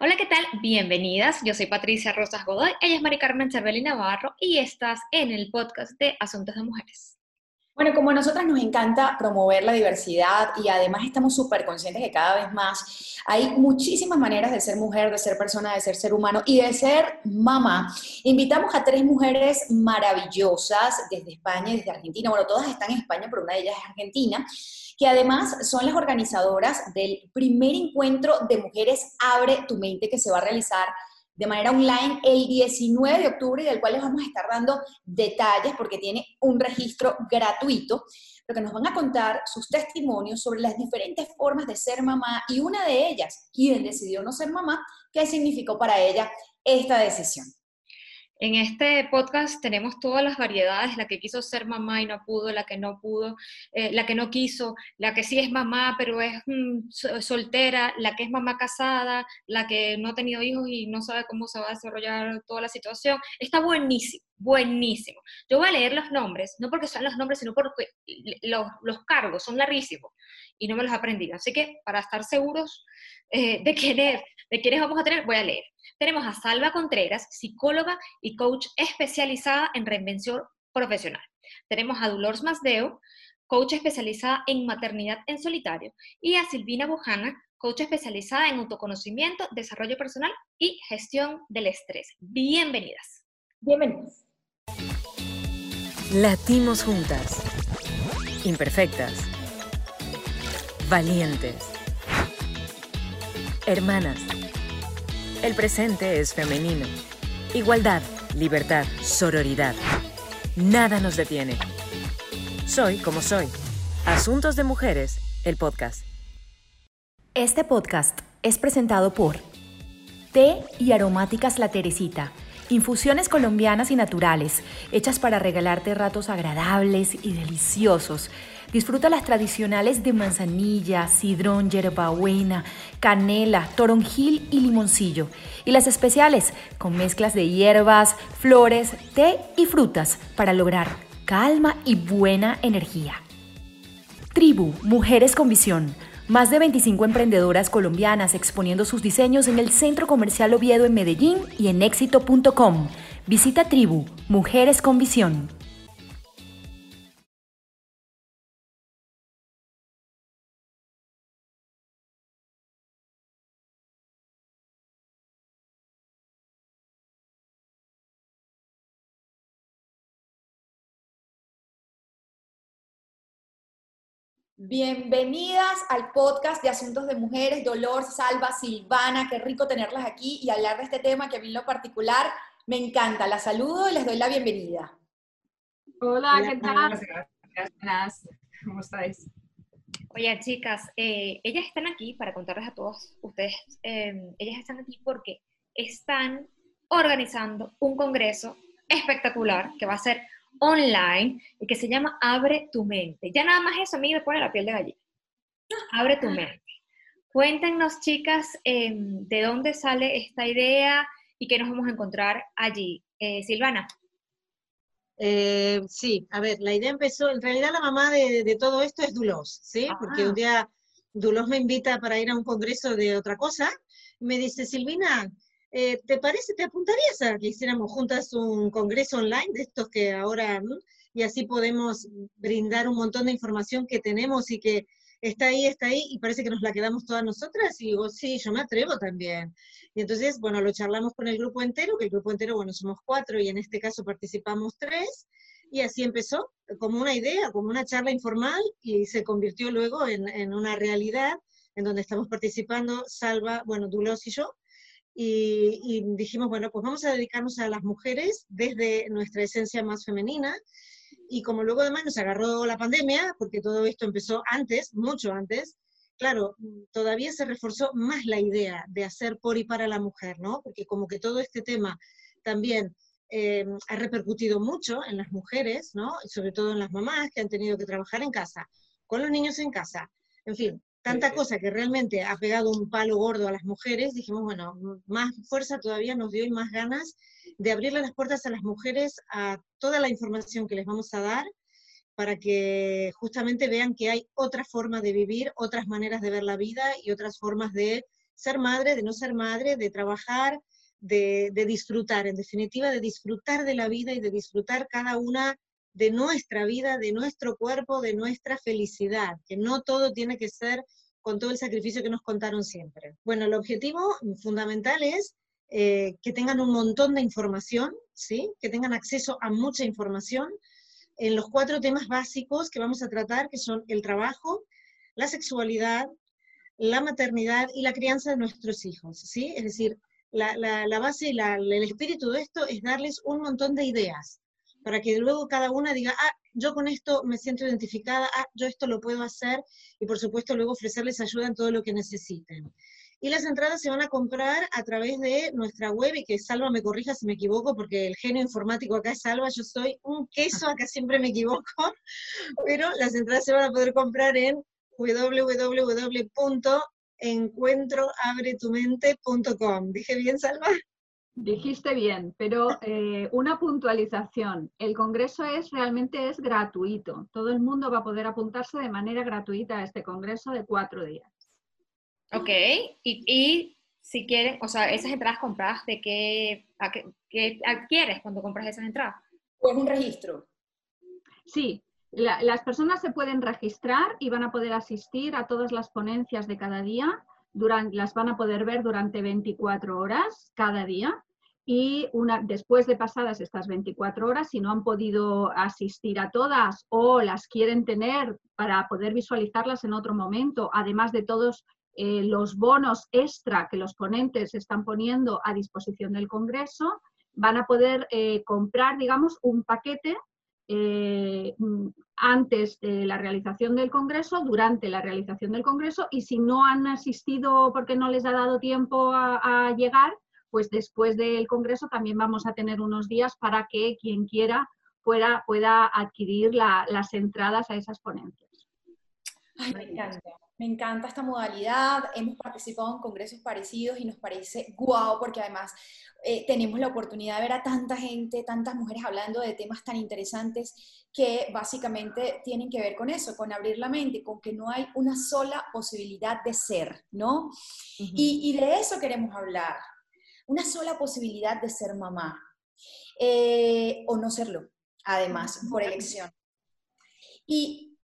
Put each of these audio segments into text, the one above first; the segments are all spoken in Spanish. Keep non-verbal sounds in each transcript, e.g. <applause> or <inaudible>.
Hola, ¿qué tal? Bienvenidas. Yo soy Patricia Rosas Godoy, ella es Mari Carmen Cervelli Navarro y estás en el podcast de Asuntos de Mujeres. Bueno, como a nosotras nos encanta promover la diversidad y además estamos súper conscientes que cada vez más hay muchísimas maneras de ser mujer, de ser persona, de ser ser humano y de ser mamá, invitamos a tres mujeres maravillosas desde España y desde Argentina. Bueno, todas están en España, pero una de ellas es argentina que además son las organizadoras del primer encuentro de mujeres Abre tu mente que se va a realizar de manera online el 19 de octubre y del cual les vamos a estar dando detalles porque tiene un registro gratuito, pero que nos van a contar sus testimonios sobre las diferentes formas de ser mamá y una de ellas, quien decidió no ser mamá, qué significó para ella esta decisión. En este podcast tenemos todas las variedades, la que quiso ser mamá y no pudo, la que no pudo, eh, la que no quiso, la que sí es mamá pero es mm, soltera, la que es mamá casada, la que no ha tenido hijos y no sabe cómo se va a desarrollar toda la situación. Está buenísimo, buenísimo. Yo voy a leer los nombres, no porque sean los nombres, sino porque los, los cargos son larguísimos y no me los he aprendido. Así que para estar seguros eh, de, quiénes, de quiénes vamos a tener, voy a leer. Tenemos a Salva Contreras, psicóloga y coach especializada en reinvención profesional. Tenemos a Dolores Masdeo, coach especializada en maternidad en solitario. Y a Silvina Bujana, coach especializada en autoconocimiento, desarrollo personal y gestión del estrés. Bienvenidas. Bienvenidas. Latimos juntas. Imperfectas. Valientes. Hermanas el presente es femenino. Igualdad, libertad, sororidad. Nada nos detiene. Soy como soy. Asuntos de Mujeres, el podcast. Este podcast es presentado por Té y Aromáticas La Teresita. Infusiones colombianas y naturales, hechas para regalarte ratos agradables y deliciosos Disfruta las tradicionales de manzanilla, sidrón, hierbabuena, canela, toronjil y limoncillo. Y las especiales con mezclas de hierbas, flores, té y frutas para lograr calma y buena energía. Tribu, Mujeres con Visión. Más de 25 emprendedoras colombianas exponiendo sus diseños en el Centro Comercial Oviedo en Medellín y en éxito.com. Visita Tribu, Mujeres con Visión. Bienvenidas al podcast de Asuntos de Mujeres, Dolor, Salva, Silvana, qué rico tenerlas aquí y hablar de este tema que a mí en lo particular me encanta. La saludo y les doy la bienvenida. Hola, ¿qué tal? Gracias. ¿Cómo estáis? Oye, chicas, eh, ellas están aquí para contarles a todos ustedes, eh, ellas están aquí porque están organizando un congreso espectacular que va a ser online y que se llama Abre tu mente. Ya nada más eso a mí me pone la piel de gallina. Abre tu mente. Cuéntenos, chicas, em, de dónde sale esta idea y qué nos vamos a encontrar allí. Eh, Silvana. Eh, sí, a ver, la idea empezó, en realidad la mamá de, todo esto es Dulos, ¿sí? Porque un día Dulos me invita para ir a un congreso de otra cosa, me dice, Silvina, eh, ¿te parece, te apuntarías a que hiciéramos juntas un congreso online de estos que ahora, y así podemos brindar un montón de información que tenemos y que está ahí, está ahí, y parece que nos la quedamos todas nosotras, y digo, sí, yo me atrevo también. Y entonces, bueno, lo charlamos con el grupo entero, que el grupo entero, bueno, somos cuatro, y en este caso participamos tres, y así empezó, como una idea, como una charla informal, y se convirtió luego en, en una realidad, en donde estamos participando Salva, bueno, Dulos y yo, y, dijimos, bueno, pues vamos a dedicarnos a las mujeres desde nuestra esencia más femenina. Y como luego además nos agarró la pandemia, porque todo esto empezó antes, mucho antes, claro, todavía se reforzó más la idea de hacer por y para la mujer, ¿no? Porque como que todo este tema también eh, ha repercutido mucho en las mujeres, ¿no? Y sobre todo en las mamás que han tenido que trabajar en casa, con los niños en casa, en fin, tanta cosa que realmente ha pegado un palo gordo a las mujeres, dijimos, bueno, más fuerza todavía nos dio y más ganas de abrirle las puertas a las mujeres a toda la información que les vamos a dar para que justamente vean que hay otra forma de vivir, otras maneras de ver la vida y otras formas de ser madre, de no ser madre, de trabajar, de, de disfrutar, en definitiva, de disfrutar de la vida y de disfrutar cada una de nuestra vida, de nuestro cuerpo, de nuestra felicidad, que no todo tiene que ser con todo el sacrificio que nos contaron siempre. Bueno, el objetivo fundamental es eh, que tengan un montón de información, ¿sí? que tengan acceso a mucha información en los cuatro temas básicos que vamos a tratar, que son el trabajo, la sexualidad, la maternidad y la crianza de nuestros hijos. ¿sí? Es decir, la, base y el espíritu de esto es darles un montón de ideas para que luego cada una diga, ah, yo con esto me siento identificada, ah, yo esto lo puedo hacer, y por supuesto luego ofrecerles ayuda en todo lo que necesiten. Y las entradas se van a comprar a través de nuestra web, y que Salva me corrija si me equivoco, porque el genio informático acá es Salva, yo soy un queso, acá siempre me equivoco, <laughs> pero las entradas se van a poder comprar en www.encuentroabretumente.com. ¿Dije bien, Salva? Dijiste bien, pero eh, una puntualización. El congreso es realmente es gratuito. Todo el mundo va a poder apuntarse de manera gratuita a este congreso de cuatro días. Ok, y, si quieres, o sea, esas entradas compradas, ¿de qué, qué, adquieres cuando compras esas entradas? Pues un registro. Sí, las personas se pueden registrar y van a poder asistir a todas las ponencias de cada día. Durante, las van a poder ver durante 24 horas cada día y una, después de pasadas estas 24 horas, si no han podido asistir a todas o las quieren tener para poder visualizarlas en otro momento, además de todos eh, los bonos extra que los ponentes están poniendo a disposición del Congreso, van a poder eh, comprar, digamos, un paquete eh, antes de la realización del Congreso, durante la realización del Congreso, y si no han asistido porque no les ha dado tiempo a llegar, pues después del Congreso también vamos a tener unos días para que quien quiera pueda, pueda adquirir las entradas a esas ponencias. me encanta. Me encanta esta modalidad. Hemos participado en congresos parecidos y nos parece guau, porque además eh, tenemos la oportunidad de ver a tanta gente, tantas mujeres hablando de temas tan interesantes que básicamente tienen que ver con eso, con abrir la mente, con que no hay una sola posibilidad de ser, ¿no? y, y de eso queremos hablar una sola posibilidad de ser mamá eh, o no serlo, además, por elección. Y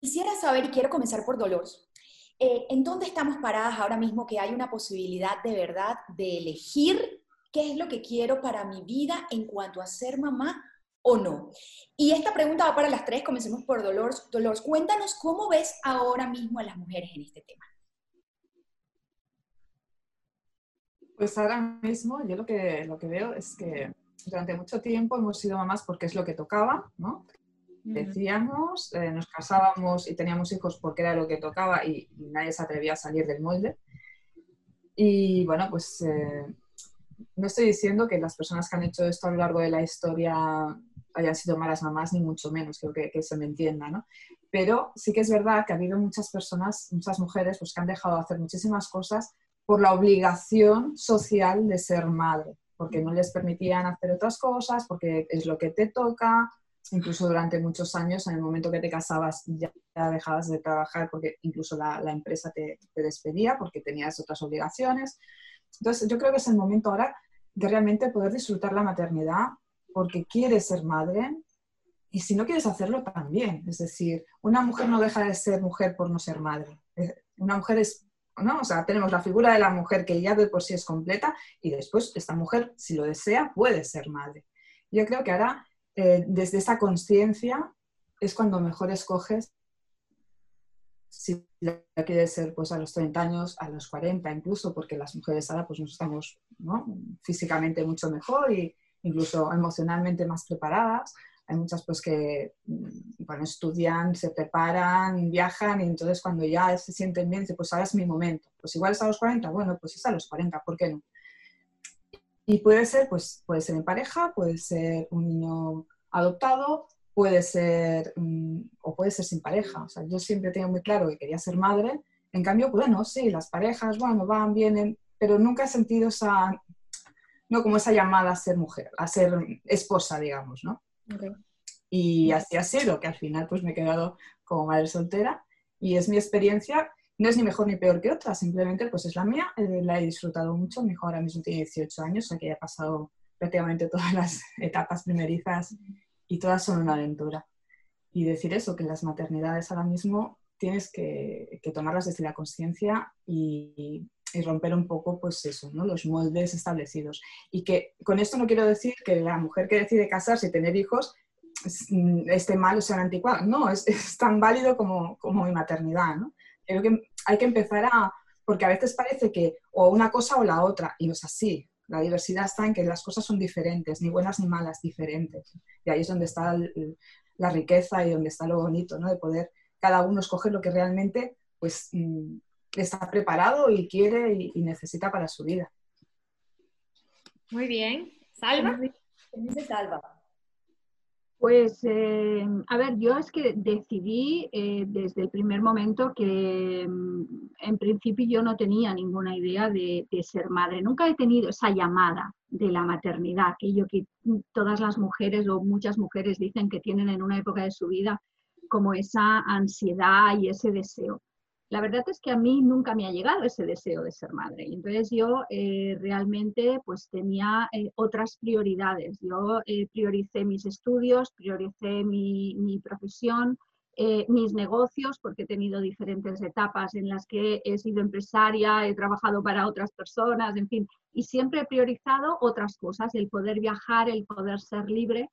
quisiera saber, y quiero comenzar por Dolores, eh, ¿en dónde estamos paradas ahora mismo que hay una posibilidad de verdad de elegir qué es lo que quiero para mi vida en cuanto a ser mamá o no? Y esta pregunta va para las tres, comencemos por Dolores. Dolores, cuéntanos cómo ves ahora mismo a las mujeres en este tema. Pues ahora mismo yo lo que, lo que veo es que durante mucho tiempo hemos sido mamás porque es lo que tocaba, ¿no? Decíamos, eh, nos casábamos y teníamos hijos porque era lo que tocaba y, nadie se atrevía a salir del molde. Y bueno, pues eh, no estoy diciendo que las personas que han hecho esto a lo largo de la historia hayan sido malas mamás, ni mucho menos, creo que, que se me entienda, ¿no? Pero sí que es verdad que ha habido muchas personas, muchas mujeres, pues que han dejado de hacer muchísimas cosas por la obligación social de ser madre, porque no les permitían hacer otras cosas, porque es lo que te toca, incluso durante muchos años, en el momento que te casabas ya, dejabas de trabajar porque incluso la, empresa te, despedía porque tenías otras obligaciones. Entonces, yo creo que es el momento ahora de realmente poder disfrutar la maternidad porque quieres ser madre y si no quieres hacerlo también. Es decir, una mujer no deja de ser mujer por no ser madre. Una mujer es ¿no? O sea, tenemos la figura de la mujer que ya de por sí es completa y después esta mujer, si lo desea, puede ser madre. Yo creo que ahora, eh, desde esa conciencia, es cuando mejor escoges si la quieres ser pues, a los 30 años, a los 40 incluso, porque las mujeres ahora pues, nos estamos físicamente mucho mejor e incluso emocionalmente más preparadas hay muchas pues que mm, bueno, estudian, se preparan, viajan y entonces cuando ya se sienten bien, dicen, pues ahora es mi momento. Pues igual es a los 40, bueno, pues es a los 40, ¿por qué no? Y puede ser, pues puede ser en pareja, puede ser un niño adoptado, puede ser, mm, o puede ser sin pareja. O sea, yo siempre tengo muy claro que quería ser madre. En cambio, bueno, sí, las parejas, bueno, van, vienen, pero nunca he sentido esa, no como esa llamada a ser mujer, a ser esposa, digamos, ¿no? Y así ha sido, que al final pues me he quedado como madre soltera y es mi experiencia. no es ni mejor ni peor que otra, simplemente pues es la mía, eh, la he disfrutado mucho, mi hijo ahora mismo tiene 18 años, o sea que ya he pasado prácticamente todas <laughs> las etapas primerizas y todas son una aventura. Y decir eso, que las maternidades ahora mismo tienes que, tomarlas desde la conciencia y, romper un poco, pues eso, ¿no? los moldes establecidos. Y que con esto no quiero decir que la mujer que decide casarse y tener hijos mm, esté mal o sea anticuado. No, es, <laughs> es, tan válido como, como mi maternidad. ¿no? Creo que hay que empezar a, porque a veces parece que o una cosa o la otra, y no es así. La diversidad está en que las cosas son diferentes, ni buenas ni malas, diferentes. Y ahí es donde está la riqueza y donde está lo bonito, ¿no? De poder cada uno escoger lo que realmente pues, mm, está preparado y quiere y, necesita para su vida. Muy bien. Salva. Salva? Pues, eh, a ver, yo es que decidí eh, desde el primer momento que mm, en principio yo no tenía ninguna idea de, de, ser madre. Nunca he tenido esa llamada de la maternidad, aquello que todas las mujeres o muchas mujeres dicen que tienen en una época de su vida como esa ansiedad y ese deseo. La verdad es que a mí nunca me ha llegado ese deseo de ser madre. Entonces yo eh, realmente pues tenía eh, otras prioridades. Yo eh, prioricé mis estudios, prioricé mi profesión, mis negocios, porque he tenido diferentes etapas en las que he sido empresaria, he trabajado para otras personas, en fin, y siempre he priorizado otras cosas, el poder viajar, el poder ser libre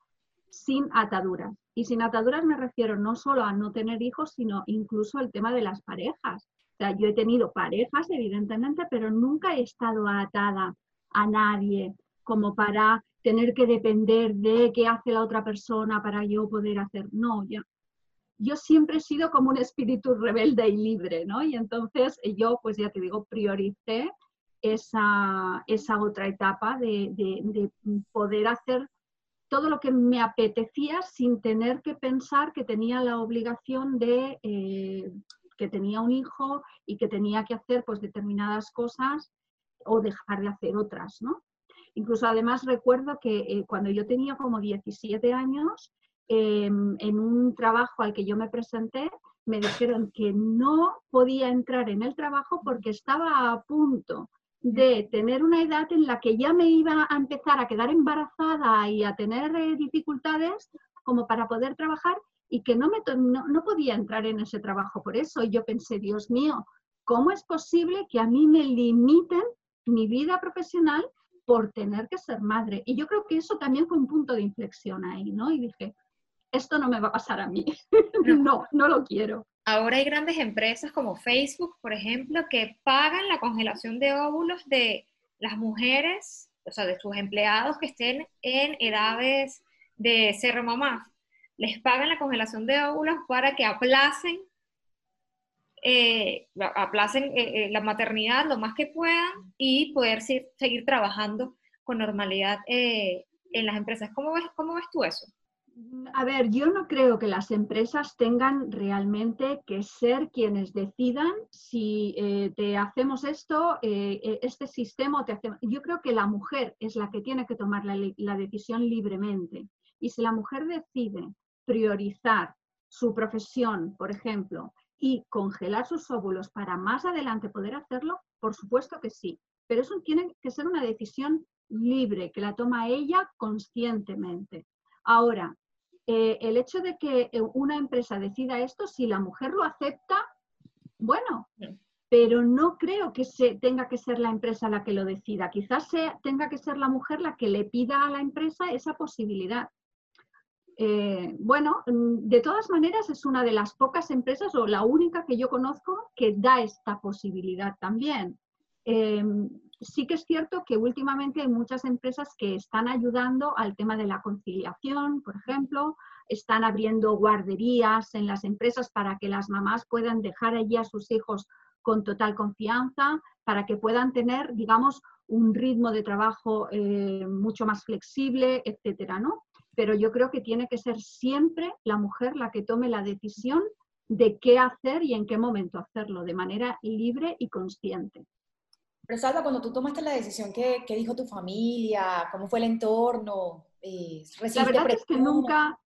sin ataduras. Y sin ataduras me refiero no solo a no tener hijos, sino incluso el tema de las parejas. O sea, yo he tenido parejas, evidentemente, pero nunca he estado atada a nadie como para tener que depender de qué hace la otra persona para yo poder hacer. No, yo, yo siempre he sido como un espíritu rebelde y libre, ¿no? Y entonces yo, pues ya te digo, prioricé esa, esa otra etapa de poder hacer todo lo que me apetecía sin tener que pensar que tenía la obligación de eh, que tenía un hijo y que tenía que hacer pues determinadas cosas o dejar de hacer otras, ¿no? Incluso además recuerdo que eh, cuando yo tenía como 17 años, em, en un trabajo al que yo me presenté, me dijeron que no podía entrar en el trabajo porque estaba a punto de tener una edad en la que ya me iba a empezar a quedar embarazada y a tener eh, dificultades como para poder trabajar y que no, me no, podía entrar en ese trabajo por eso. Y yo pensé, Dios mío, ¿cómo es posible que a mí me limiten mi vida profesional por tener que ser madre? Y yo creo que eso también fue un punto de inflexión ahí, ¿no? Y dije, esto no me va a pasar a mí. <laughs> no, no lo quiero. Ahora hay grandes empresas como Facebook, por ejemplo, que pagan la congelación de óvulos de las mujeres, o sea, de sus empleados que estén en edades de ser mamás. Les pagan la congelación de óvulos para que aplacen, eh, aplacen eh, eh, la maternidad lo más que puedan y poder seguir trabajando con normalidad en las empresas. ¿Cómo ves, ¿Cómo ves tú eso? A ver, yo no creo que las empresas tengan realmente que ser quienes decidan si eh, te hacemos esto, eh, eh, este sistema, te hacemos... yo creo que la mujer es la que tiene que tomar la decisión libremente. Y si la mujer decide priorizar su profesión, por ejemplo, y congelar sus óvulos para más adelante poder hacerlo, por supuesto que sí. Pero eso tiene que ser una decisión libre, que la toma ella conscientemente. Ahora, eh, el hecho de que eh, una empresa decida esto, si la mujer lo acepta, bueno, pero no creo que se, tenga que ser la empresa la que lo decida. Quizás tenga que ser la mujer la que le pida a la empresa esa posibilidad. Eh, bueno, mm, de todas maneras es una de las pocas empresas o la única que yo conozco que da esta posibilidad también. Sí que es cierto que últimamente hay muchas empresas que están ayudando al tema de la conciliación, por ejemplo, están abriendo guarderías en las empresas para que las mamás puedan dejar allí a sus hijos con total confianza, para que puedan tener, digamos, un ritmo de trabajo eh, mucho más flexible, etcétera, ¿no? Pero yo creo que tiene que ser siempre la mujer la que tome la decisión de qué hacer y en qué momento hacerlo, de manera libre y consciente. Pero Salva, cuando tú tomaste la decisión, ¿qué, qué dijo tu familia? ¿Cómo fue el entorno? Eh, la verdad es que nunca,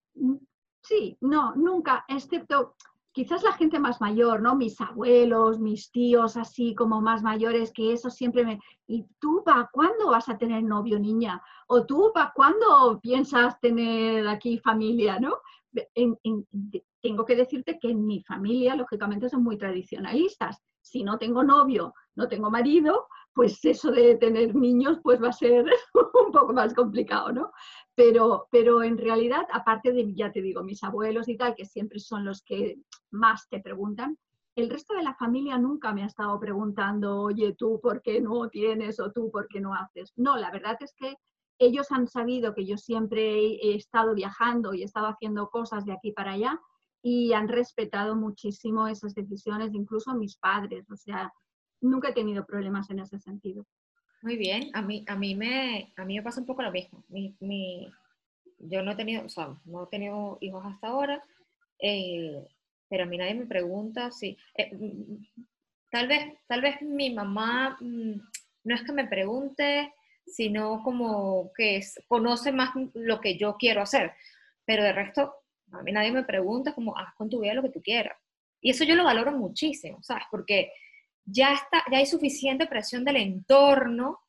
sí, no, nunca, excepto quizás la gente más mayor, ¿no? Mis abuelos, mis tíos, así como más mayores, que eso siempre me... ¿Y tú, para cuándo vas a tener novio, niña? ¿O tú, para cuándo piensas tener aquí familia, no? Tengo que decirte que en mi familia, lógicamente, son muy tradicionalistas. Si no tengo novio, no tengo marido, pues eso de tener niños pues va a ser <laughs> un poco más complicado, ¿no? Pero, pero en realidad, aparte de, ya te digo, mis abuelos y tal, que siempre son los que más te preguntan, el resto de la familia nunca me ha estado preguntando, oye, tú por qué no tienes o tú por qué no haces. No, la verdad es que ellos han sabido que yo siempre he estado viajando y he estado haciendo cosas de aquí para allá y han respetado muchísimo esas decisiones, incluso mis padres. O sea, nunca he tenido problemas en ese sentido. Muy bien, a mí, a mí, me, a mí me pasa un poco lo mismo. Mi, mi, yo no he tenido, o sea, no he tenido hijos hasta ahora, eh, pero a mí nadie me pregunta si... Eh, tal, vez, tal vez mi mamá mm, no es que me pregunte, sino como que conoce más lo que yo quiero hacer, pero de resto, a mí nadie me pregunta como, haz con tu vida lo que tú quieras. Y eso yo lo valoro muchísimo, ¿sabes? Porque ya, está, ya hay suficiente presión del entorno,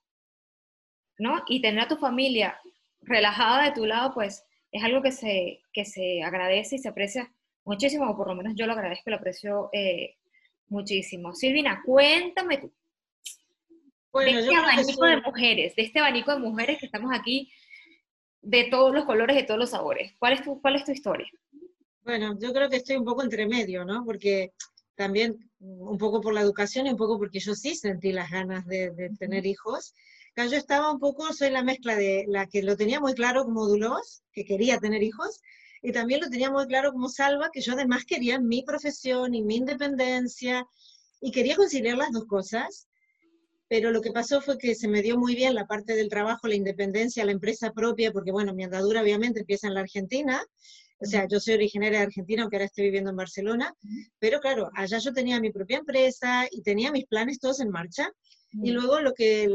¿no? Y tener a tu familia relajada de tu lado, pues es algo que se, que se agradece y se aprecia muchísimo, o por lo menos yo lo agradezco y lo aprecio eh, muchísimo. Silvina, cuéntame tú. de este abanico de mujeres, de este abanico de mujeres que estamos aquí, de todos los colores, de todos los sabores. ¿Cuál es tu, cuál es tu historia? Bueno, yo creo que estoy un poco entre medio, ¿no? Porque también un poco por la educación y un poco porque yo sí sentí las ganas de, tener hijos. Yo estaba un poco, soy la mezcla de la que lo tenía muy claro como Dulos, que quería tener hijos, y también lo tenía muy claro como Salva, que yo además quería mi profesión y mi independencia, y quería conciliar las dos cosas, pero lo que pasó fue que se me dio muy bien la parte del trabajo, la independencia, la empresa propia, porque bueno, mi andadura obviamente empieza en la Argentina, o sea, yo soy originaria de Argentina, aunque ahora estoy viviendo en Barcelona, pero claro, allá yo tenía mi propia empresa y tenía mis planes todos en marcha. Y luego lo que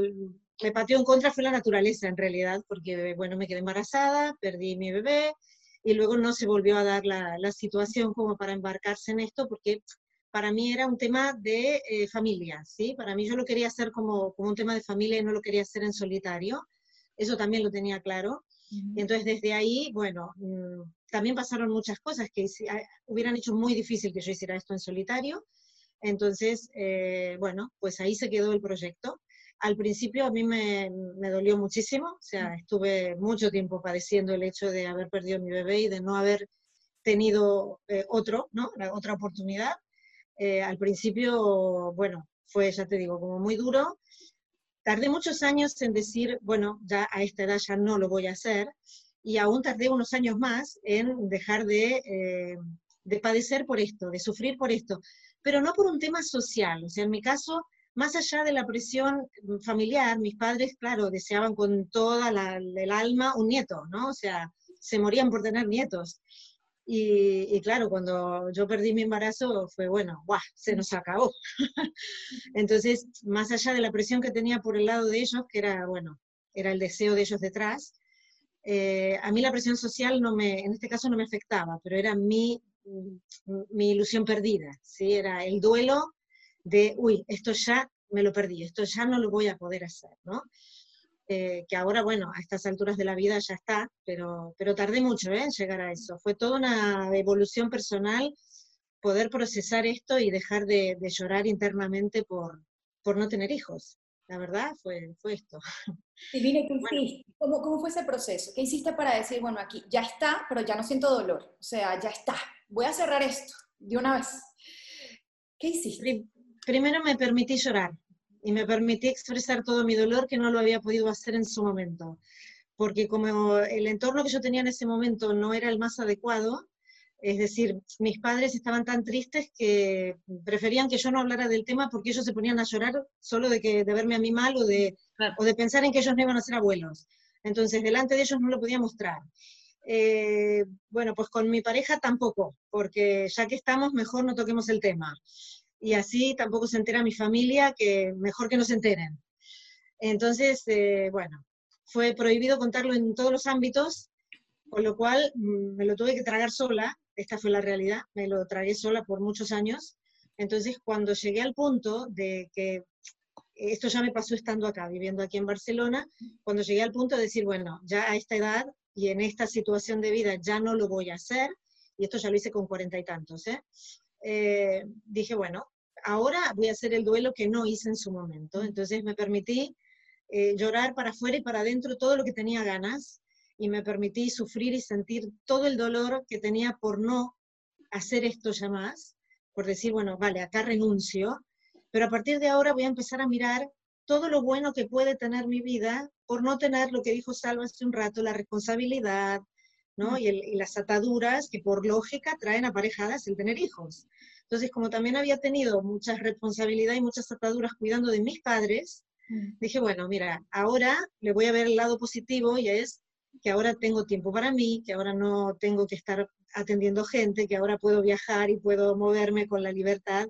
me pateó en contra fue la naturaleza, en realidad, porque, bueno, me quedé embarazada, perdí mi bebé, y luego no se volvió a dar la, la situación como para embarcarse en esto, porque para mí era un tema de eh, familia, ¿sí? Para mí yo lo quería hacer como, como un tema de familia y no lo quería hacer en solitario. Eso también lo tenía claro. Y entonces desde ahí, bueno, mm, también pasaron muchas cosas que hubieran hecho muy difícil que yo hiciera esto en solitario. Entonces, eh, bueno, pues ahí se quedó el proyecto. Al principio a mí me, me, dolió muchísimo, o sea, estuve mucho tiempo padeciendo el hecho de haber perdido mi bebé y de no haber tenido eh, otro, ¿no? Otra oportunidad. Eh, al principio, bueno, fue, ya te digo, como muy duro. Tardé muchos años en decir, bueno, ya a esta edad ya no lo voy a hacer y aún tardé unos años más en dejar de, eh, de padecer por esto, de sufrir por esto, pero no por un tema social. O sea, en mi caso, más allá de la presión familiar, mis padres, claro, deseaban con toda el alma un nieto, ¿no? O sea, se morían por tener nietos. Y, y, claro, cuando yo perdí mi embarazo fue, bueno, ¡guau! Se nos acabó. <laughs> Entonces, más allá de la presión que tenía por el lado de ellos, que era, bueno, era el deseo de ellos detrás, eh, a mí la presión social no me, en este caso no me afectaba, pero era mi, mi ilusión perdida, ¿sí? Era el duelo de, uy, esto ya me lo perdí, esto ya no lo voy a poder hacer, ¿no? Eh, que ahora, bueno, a estas alturas de la vida ya está, pero, pero tardé mucho ¿eh? en llegar a eso. Fue toda una evolución personal poder procesar esto y dejar de, de llorar internamente por, por no tener hijos la verdad fue, fue esto. Y ¿qué <laughs> hiciste? ¿Cómo, ¿Cómo, fue ese proceso? ¿Qué hiciste para decir, bueno, aquí ya está, pero ya no siento dolor? O sea, ya está, voy a cerrar esto de una vez. ¿Qué hiciste? Primero me permití llorar y me permití expresar todo mi dolor que no lo había podido hacer en su momento. Porque como el entorno que yo tenía en ese momento no era el más adecuado, es decir, mis padres estaban tan tristes que preferían que yo no hablara del tema porque ellos se ponían a llorar solo de, que, de verme a mí mal o de, o de pensar en que ellos no iban a ser abuelos. Entonces, delante de ellos no lo podía mostrar. Eh, bueno, pues con mi pareja tampoco, porque ya que estamos, mejor no toquemos el tema. Y así tampoco se entera mi familia, que mejor que no se enteren. Entonces, eh, bueno, fue prohibido contarlo en todos los ámbitos, con lo cual mm, me lo tuve que tragar sola esta fue la realidad, me lo tragué sola por muchos años. Entonces, cuando llegué al punto de que esto ya me pasó estando acá, viviendo aquí en Barcelona, cuando llegué al punto de decir, bueno, ya a esta edad y en esta situación de vida ya no lo voy a hacer, y esto ya lo hice con cuarenta y tantos, ¿eh? Eh, dije, bueno, ahora voy a hacer el duelo que no hice en su momento. Entonces me permití eh, llorar para afuera y para adentro todo lo que tenía ganas y me permití sufrir y sentir todo el dolor que tenía por no hacer esto ya más, por decir, bueno, vale, acá renuncio, pero a partir de ahora voy a empezar a mirar todo lo bueno que puede tener mi vida por no tener lo que dijo Salva hace un rato, la responsabilidad, ¿no? Y, y, las ataduras que por lógica traen aparejadas el tener hijos. Entonces, como también había tenido mucha responsabilidad y muchas ataduras cuidando de mis padres, mm. dije, bueno, mira, ahora le voy a ver el lado positivo y es que ahora tengo tiempo para mí, que ahora no tengo que estar atendiendo gente, que ahora puedo viajar y puedo moverme con la libertad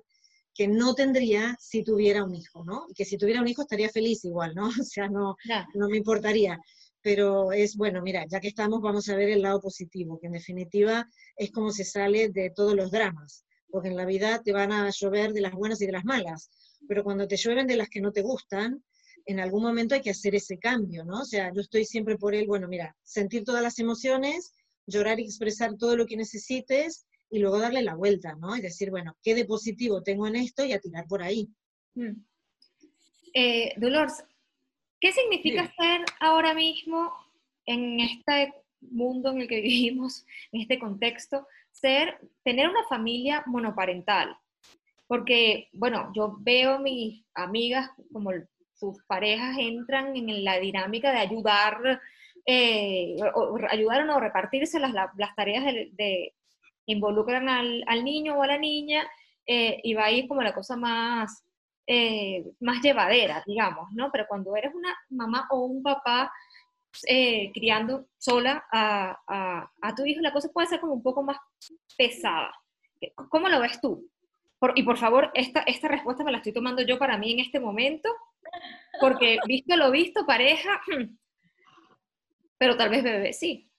que no tendría si tuviera un hijo, ¿no? que si tuviera un hijo estaría feliz igual, ¿no? <laughs> O sea, no, no me importaría. Pero es, bueno, mira, ya que estamos, vamos a ver el lado positivo, que en definitiva es como se sale de todos los dramas, porque en la vida te van a llover de las buenas y de las malas, pero cuando te llueven de las que no te gustan, en algún momento hay que hacer ese cambio, ¿no? O sea, yo estoy siempre por él, bueno, mira, sentir todas las emociones, llorar y expresar todo lo que necesites y luego darle la vuelta, ¿no? Y decir, bueno, ¿qué de positivo tengo en esto? Y a tirar por ahí. Mm. Eh, Dolores, ¿qué significa ser ahora mismo en este mundo en el que vivimos, en este contexto, ser, tener una familia monoparental? Porque, bueno, yo veo mis amigas como sus parejas entran en la dinámica de ayudar, eh, o, ayudar o repartirse las, las tareas de, involucran al, al, niño o a la niña eh, y va a ir como la cosa más, eh, más llevadera, digamos, ¿no? Pero cuando eres una mamá o un papá criando sola a, a, a, tu hijo, la cosa puede ser como un poco más pesada. ¿Cómo lo ves tú? y por favor, esta, esta respuesta me la estoy tomando yo para mí en este momento, porque <laughs> visto lo visto, pareja, pero tal vez bebé sí.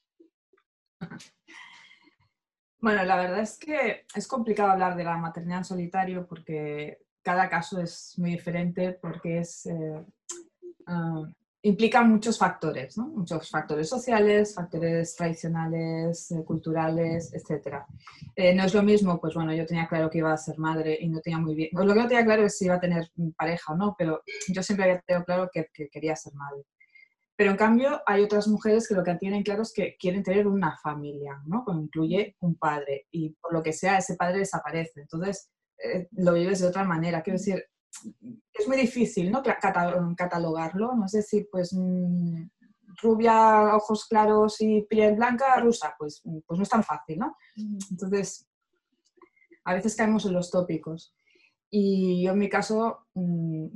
Bueno, la verdad es que es complicado hablar de la maternidad en solitario porque cada caso es muy diferente, porque es, eh, ah, implica muchos factores, muchos factores sociales, factores tradicionales, eh, culturales, etc. Eh, no es lo mismo, pues bueno, yo tenía claro que iba a ser madre y no tenía muy bien, lo que no tenía claro es si iba a tener pareja o no, pero yo siempre había tenido claro que, quería ser madre. Pero en cambio hay otras mujeres que lo que tienen claro es que quieren tener una familia, ¿no? Que incluye un padre y por lo que sea ese padre desaparece. Entonces eh, lo vives de otra manera. Quiero decir, es muy difícil ¿no? catalogarlo, no es decir, pues mm, rubia, ojos claros y piel blanca, rusa, pues, pues no es tan fácil, ¿no? Entonces, a veces caemos en los tópicos. Y yo en mi caso, mm,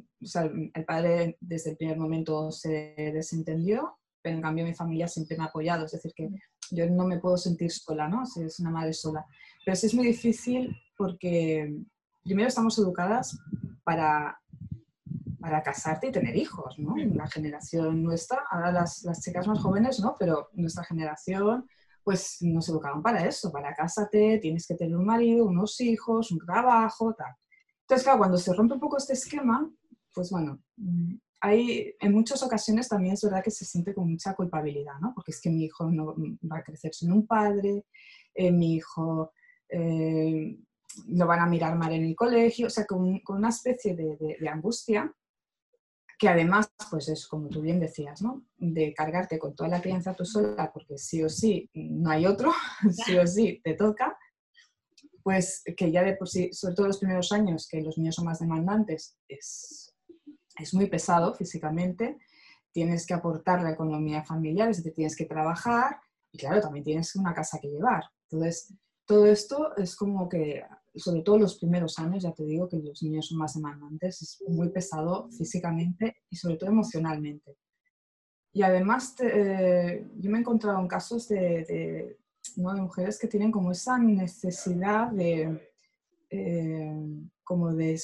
el padre desde el primer momento se desentendió, pero en cambio mi familia siempre me ha apoyado, es decir, que yo no me puedo sentir sola, ¿no? Si es una madre sola. Pero sí es muy difícil porque primero estamos educadas para, para casarte y tener hijos, ¿no? La generación nuestra, ahora las, las, chicas más jóvenes, ¿no? Pero nuestra generación, pues nos educaban para eso, para casarte, tienes que tener un marido, unos hijos, un trabajo, tal. Entonces, claro, cuando se rompe un poco este esquema, pues bueno, hay, en muchas ocasiones también es verdad que se siente con mucha culpabilidad, ¿no? Porque es que mi hijo no va a crecer sin un padre, eh, mi hijo eh, lo van a mirar mal en el colegio, o sea, con, una especie de, angustia que además, pues es como tú bien decías, ¿no? De cargarte con toda la crianza tú sola, porque sí o sí no hay otro, <laughs> sí o sí te toca, pues que ya de por sí, sobre todo los primeros años, que los niños son más demandantes, es, es muy pesado físicamente, tienes que aportar la economía familiar, es decir, tienes que trabajar y claro, también tienes una casa que llevar. Entonces, todo esto es como que sobre todo los primeros años, ya te digo que los niños son más demandantes, es muy pesado físicamente y sobre todo emocionalmente. Y además, eh, yo me he encontrado en casos de, ¿no? de, mujeres que tienen como esa necesidad de, eh, como de,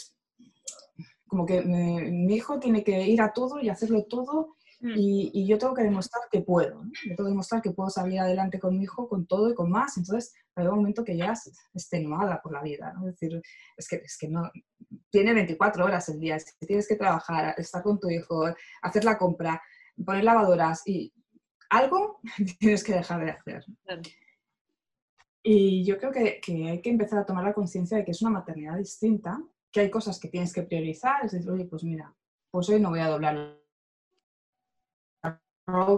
como que mi hijo tiene que ir a todo y hacerlo todo Mm. Y, yo tengo que demostrar que puedo, yo tengo que demostrar que puedo salir adelante con mi hijo, con todo y con más. Entonces, hay un momento que ya extenuada por la vida, ¿no? Es decir, es que, es que no, tiene 24 horas el día, si tienes que trabajar, estar con tu hijo, hacer la compra, poner lavadoras y algo <laughs> tienes que dejar de hacer. Y yo creo que, que, hay que empezar a tomar la conciencia de que es una maternidad distinta, que hay cosas que tienes que priorizar, es decir, oye, pues mira, pues hoy no voy a doblar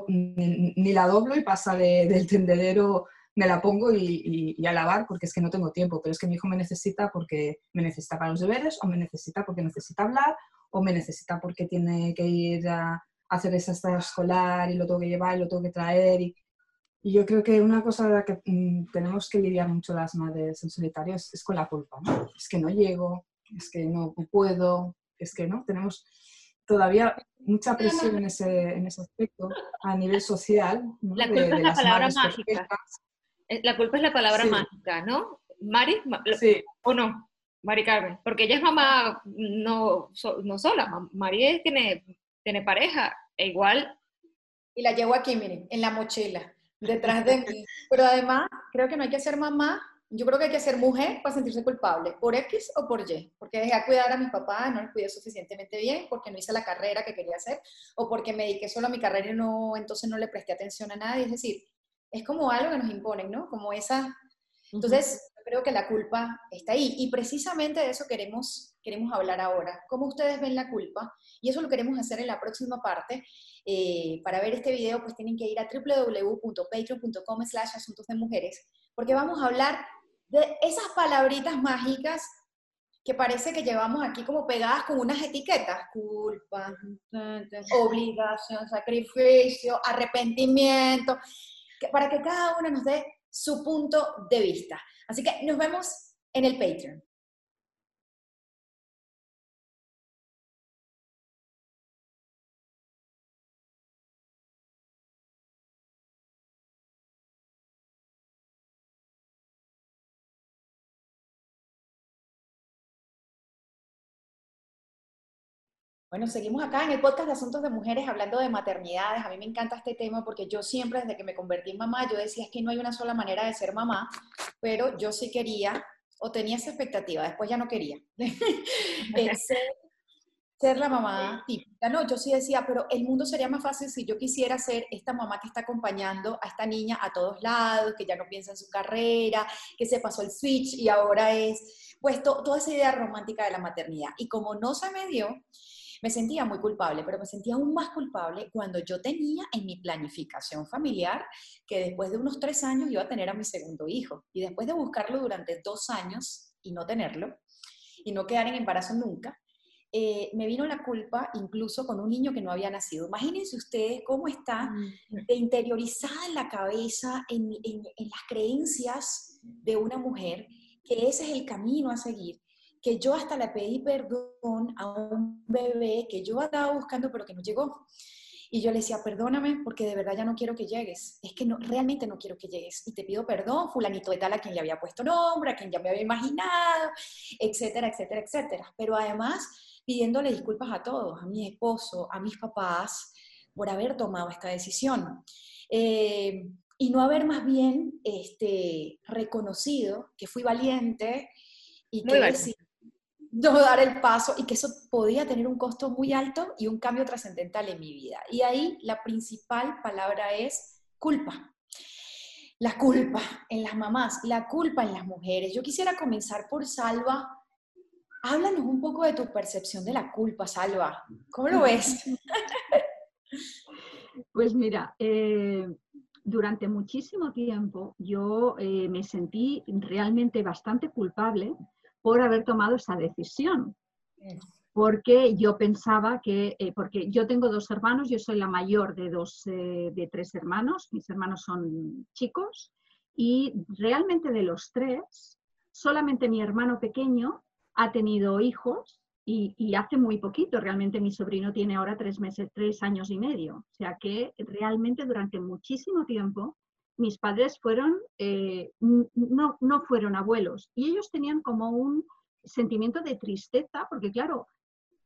ni, la doblo y pasa del tendedero, me la pongo y, a lavar porque es que no tengo tiempo, pero es que mi hijo me necesita porque me necesita para los deberes o me necesita porque necesita hablar o me necesita porque tiene que ir a hacer esa escolar y lo tengo que llevar y lo tengo que traer. Y, yo creo que una cosa de la que mm, tenemos que lidiar mucho las madres en solitario es, es con la culpa. Es que no llego, es que no puedo, es que no, tenemos todavía mucha presión en ese, en ese aspecto a nivel social. La culpa es la palabra mágica. Eh, la culpa es la palabra mágica, ¿no? Mari, sí. ¿o no? Mari Carmen, porque ella es mamá no, no sola, Mari tiene, tiene pareja, e igual. Y la llevo aquí, miren, en la mochila, detrás de mí. Pero además, creo que no hay que ser mamá yo creo que hay que ser mujer para sentirse culpable, por X o por Y, porque dejé a cuidar a mi papá, no le cuidé suficientemente bien, porque no hice la carrera que quería hacer, o porque me dediqué solo a mi carrera y no, entonces no le presté atención a nadie. Es decir, es como algo que nos imponen, ¿no? Como esa... Entonces, yo creo que la culpa está ahí. Y precisamente de eso queremos, queremos hablar ahora. ¿Cómo ustedes ven la culpa? Y eso lo queremos hacer en la próxima parte. Eh, para ver este video, pues tienen que ir a www.patreon.com slash asuntos de mujeres, porque vamos a hablar de esas palabritas mágicas que parece que llevamos aquí como pegadas con unas etiquetas, culpa, obligación, sacrificio, arrepentimiento, para que cada uno nos dé su punto de vista. Así que nos vemos en el Patreon. Bueno, seguimos acá en el podcast de Asuntos de Mujeres hablando de maternidades. A mí me encanta este tema porque yo siempre, desde que me convertí en mamá, yo decía es que no hay una sola manera de ser mamá, pero yo sí quería o tenía esa expectativa, después ya no quería. <laughs> ser, ser, la mamá típica. No, yo sí decía, pero el mundo sería más fácil si yo quisiera ser esta mamá que está acompañando a esta niña a todos lados, que ya no piensa en su carrera, que se pasó el switch y ahora es, pues toda esa idea romántica de la maternidad. Y como no se me dio, me sentía muy culpable, pero me sentía aún más culpable cuando yo tenía en mi planificación familiar que después de unos tres años iba a tener a mi segundo hijo. Y después de buscarlo durante dos años y no tenerlo, y no quedar en embarazo nunca, eh, me vino la culpa incluso con un niño que no había nacido. Imagínense ustedes cómo está mm. de interiorizada en la cabeza, en, en, en las creencias de una mujer, que ese es el camino a seguir que yo hasta le pedí perdón a un bebé que yo estaba buscando pero que no llegó. Y yo le decía, perdóname porque de verdad ya no quiero que llegues. Es que no, realmente no quiero que llegues. Y te pido perdón, fulanito de tal a quien ya había puesto nombre, a quien ya me había imaginado, etcétera, etcétera, etcétera. Pero además pidiéndole disculpas a todos, a mi esposo, a mis papás, por haber tomado esta decisión. Eh, y no haber más bien este, reconocido que fui valiente y que no dar el paso y que eso podía tener un costo muy alto y un cambio trascendental en mi vida. Y ahí la principal palabra es culpa. La culpa en las mamás, la culpa en las mujeres. Yo quisiera comenzar por Salva. Háblanos un poco de tu percepción de la culpa, Salva. ¿Cómo lo ves? <laughs> Pues mira, eh, durante muchísimo tiempo yo eh, me sentí realmente bastante culpable por haber tomado esa decisión. Porque yo pensaba que, eh, porque yo tengo dos hermanos, yo soy la mayor de, dos, eh, de tres hermanos, mis hermanos son chicos, y realmente de los tres, solamente mi hermano pequeño ha tenido hijos y, hace muy poquito, realmente mi sobrino tiene ahora tres meses, tres años y medio. O sea que realmente durante muchísimo tiempo mis padres fueron, eh, no, no fueron abuelos y ellos tenían como un sentimiento de tristeza, porque claro,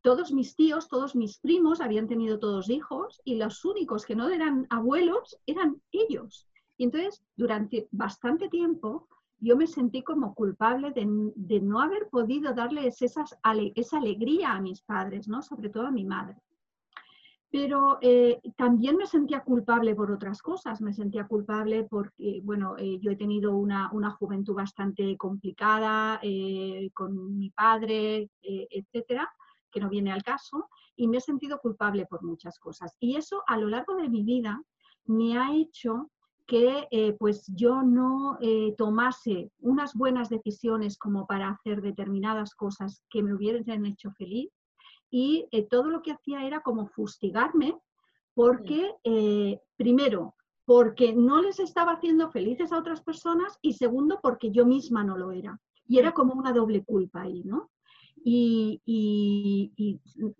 todos mis tíos, todos mis primos habían tenido todos hijos y los únicos que no eran abuelos eran ellos. Y entonces, durante bastante tiempo, yo me sentí como culpable de, no haber podido darles esas, esa alegría a mis padres, ¿no? sobre todo a mi madre. Pero eh, también me sentía culpable por otras cosas. Me sentía culpable porque, bueno, eh, yo he tenido una, una juventud bastante complicada eh, con mi padre, etcétera que no viene al caso, y me he sentido culpable por muchas cosas. Y eso a lo largo de mi vida me ha hecho que pues yo no tomase unas buenas decisiones como para hacer determinadas cosas que me hubieran hecho feliz y eh, todo lo que hacía era como fustigarme porque primero porque no les estaba haciendo felices a otras personas y segundo porque yo misma no lo era y era como una doble culpa ahí, ¿no? y,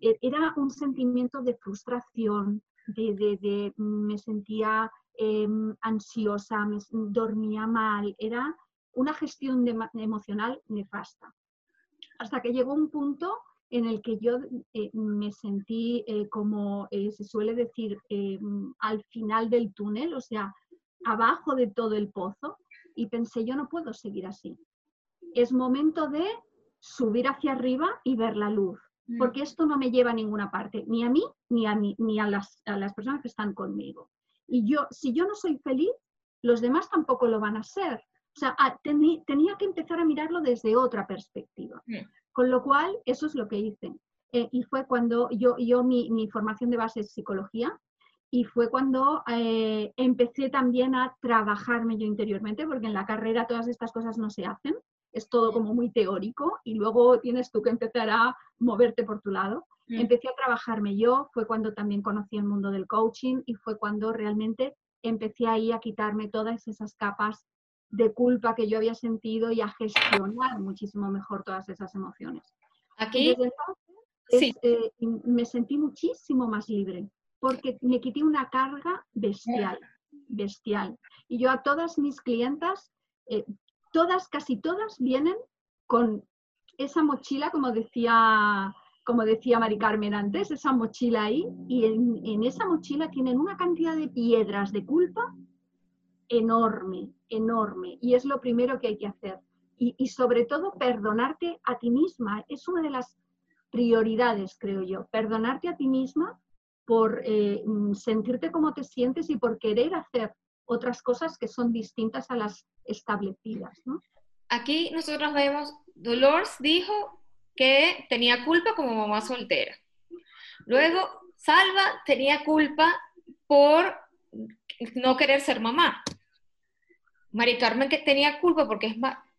e, era un sentimiento de frustración, de, me sentía em, ansiosa, me, dormía mal, era una gestión emocional nefasta. Hasta que llegó un punto en el que yo eh, me sentí eh, como eh, se suele decir em, al final del túnel, o sea, abajo de todo el pozo, y pensé, yo no puedo seguir así. Es momento de subir hacia arriba y ver la luz, mm. porque esto no me lleva a ninguna parte, ni a mí ni a, ni a, las, personas que están conmigo. Y yo, si yo no soy feliz, los demás tampoco lo van a ser. O sea, ah, tenía que empezar a mirarlo desde otra perspectiva. Con lo cual, eso es lo que hice. Eh, y fue cuando yo, yo mi, formación de base es psicología, y fue cuando eh, empecé también a trabajarme yo interiormente, porque en la carrera todas estas cosas no se hacen es todo como muy teórico y luego tienes tú que empezar a moverte por tu lado. Mm. Empecé a trabajarme yo, fue cuando también conocí el mundo del coaching y fue cuando realmente empecé ahí a quitarme todas esas capas de culpa que yo había sentido y a gestionar muchísimo mejor todas esas emociones. Aquí sí. Eh, me sentí muchísimo más libre porque me quité una carga bestial, bestial. Y yo a todas mis clientas eh, todas, casi todas vienen con esa mochila, como decía, como decía Mari Carmen antes, esa mochila ahí, y en, esa mochila tienen una cantidad de piedras de culpa enorme, enorme, y es lo primero que hay que hacer. Y, sobre todo, perdonarte a ti misma. Es una de las prioridades, creo yo. Perdonarte a ti misma por eh, sentirte como te sientes y por querer hacer otras cosas que son distintas a las establecidas. Aquí nosotros vemos, Dolores dijo que tenía culpa como mamá soltera. Luego, Salva tenía culpa por no querer ser mamá. Mari Carmen que tenía culpa porque es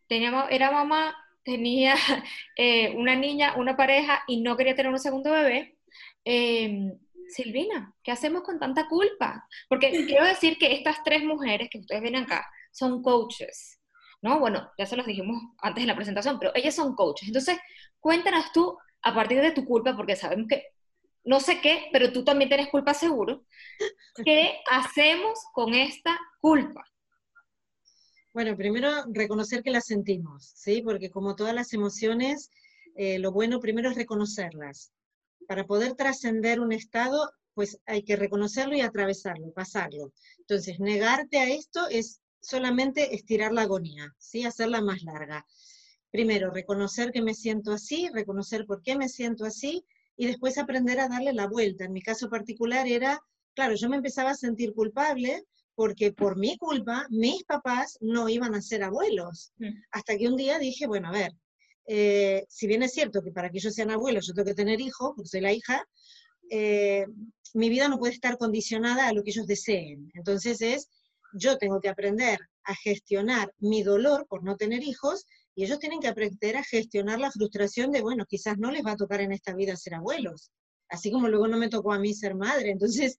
tenía, era mamá, tenía <laughs> eh, una niña, una pareja y no quería tener un segundo bebé. Em, Silvina, ¿qué hacemos con tanta culpa? Porque quiero decir que estas tres mujeres que ustedes ven acá son coaches, ¿no? Bueno, ya se los dijimos antes en la presentación, pero ellas son coaches. Entonces, cuéntanos tú, a partir de tu culpa, porque sabemos que no sé qué, pero tú también tienes culpa seguro, ¿qué hacemos con esta culpa? Bueno, primero reconocer que la sentimos, ¿sí? Porque como todas las emociones, eh, lo bueno primero es reconocerlas para poder trascender un estado, pues hay que reconocerlo y atravesarlo, pasarlo. Entonces, negarte a esto es solamente estirar la agonía, ¿sí? hacerla más larga. Primero, reconocer que me siento así, reconocer por qué me siento así, y después aprender a darle la vuelta. En mi caso particular era, claro, yo me empezaba a sentir culpable porque por mi culpa mis papás no iban a ser abuelos. Mm. Hasta que un día dije, bueno, a ver, eh, si bien es cierto que para que ellos sean abuelos yo tengo que tener hijos, porque soy la hija, eh, mi vida no puede estar condicionada a lo que ellos deseen. Entonces es, yo tengo que aprender a gestionar mi dolor por no tener hijos y ellos tienen que aprender a gestionar la frustración de, bueno, quizás no les va a tocar en esta vida ser abuelos, así como luego no me tocó a mí ser madre. Entonces,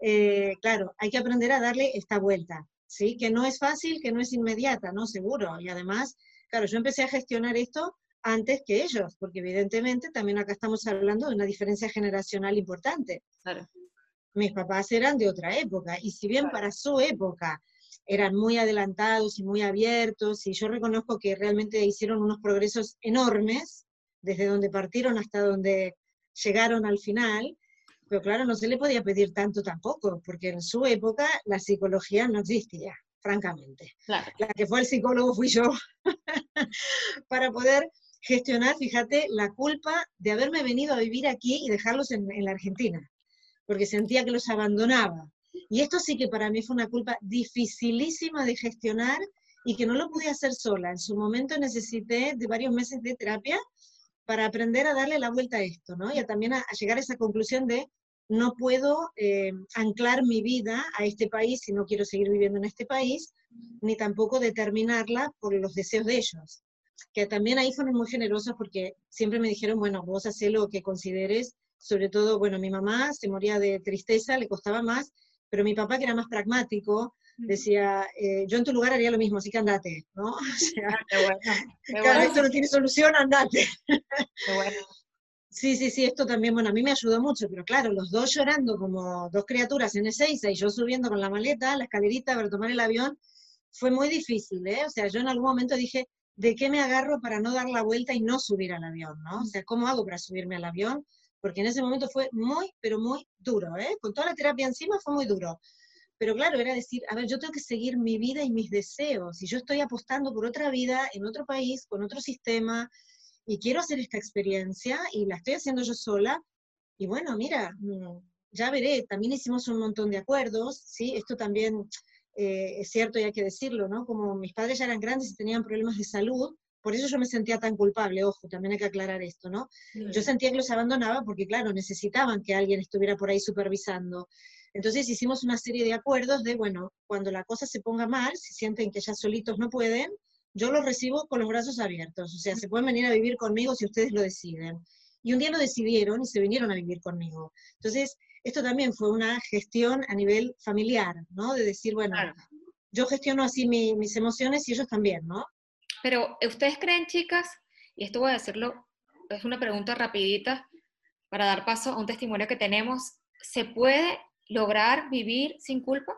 eh, claro, hay que aprender a darle esta vuelta, ¿sí? Que no es fácil, que no es inmediata, ¿no? Seguro. Y además, claro, yo empecé a gestionar esto antes que ellos, porque evidentemente también acá estamos hablando de una diferencia generacional importante. Mis papás eran de otra época, y si bien para su época eran muy adelantados y muy abiertos, y yo reconozco que realmente hicieron unos progresos enormes, desde donde partieron hasta donde llegaron al final, pero claro, no se le podía pedir tanto tampoco, porque en su época la psicología no existía, francamente. La que fue el psicólogo fui yo, <laughs> para poder gestionar, fíjate, la culpa de haberme venido a vivir aquí y dejarlos en, en la Argentina, porque sentía que los abandonaba. Y esto sí que para mí fue una culpa dificilísima de gestionar y que no lo pude hacer sola. En su momento necesité de varios meses de terapia para aprender a darle la vuelta a esto, ¿no? Y también a, llegar a esa conclusión de no puedo eh, anclar mi vida a este país si no quiero seguir viviendo en este país, ni tampoco determinarla por los deseos de ellos. Que también ahí fueron muy generosos porque siempre me dijeron, bueno, vos hacés lo que consideres, sobre todo, bueno, mi mamá se moría de tristeza, le costaba más, pero mi papá, que era más pragmático, decía, eh, yo en tu lugar haría lo mismo, así que andate, ¿no? <laughs> O sea, esto no tiene solución, andate. Qué bueno. Sí, sí, sí, esto también, bueno, a mí me ayudó mucho, pero claro, los dos llorando como dos criaturas en Ezeiza y yo subiendo con la maleta, la escalerita para tomar el avión, fue muy difícil, ¿eh? O sea, yo en algún momento dije, ¿de qué me agarro para no dar la vuelta y no subir al avión, ¿no? O sea, ¿cómo hago para subirme al avión? Porque en ese momento fue muy, pero muy duro, ¿eh? Con toda la terapia encima fue muy duro. Pero claro, era decir, a ver, yo tengo que seguir mi vida y mis deseos, y yo estoy apostando por otra vida en otro país, con otro sistema, y quiero hacer esta experiencia, y la estoy haciendo yo sola, y bueno, mira, mm, ya veré, también hicimos un montón de acuerdos, ¿sí? Esto también eh, es cierto y hay que decirlo, ¿no? Como mis padres ya eran grandes y tenían problemas de salud, por eso yo me sentía tan culpable, ojo, también hay que aclarar esto, ¿no? Yo sentía que los abandonaba porque, claro, necesitaban que alguien estuviera por ahí supervisando. Entonces hicimos una serie de acuerdos de, bueno, cuando la cosa se ponga mal, si sienten que ya solitos no pueden, yo los recibo con los brazos abiertos, o sea, se pueden venir a vivir conmigo si ustedes lo deciden. Y un día lo decidieron y se vinieron a vivir conmigo. Entonces, esto también fue una gestión a nivel familiar, ¿no? De decir, bueno, yo gestiono así mis emociones y ellos también, ¿no? Pero, ¿ustedes creen, chicas? Y esto voy a decirlo, es una pregunta rapidita para dar paso a un testimonio que tenemos. ¿Se puede lograr vivir sin culpa?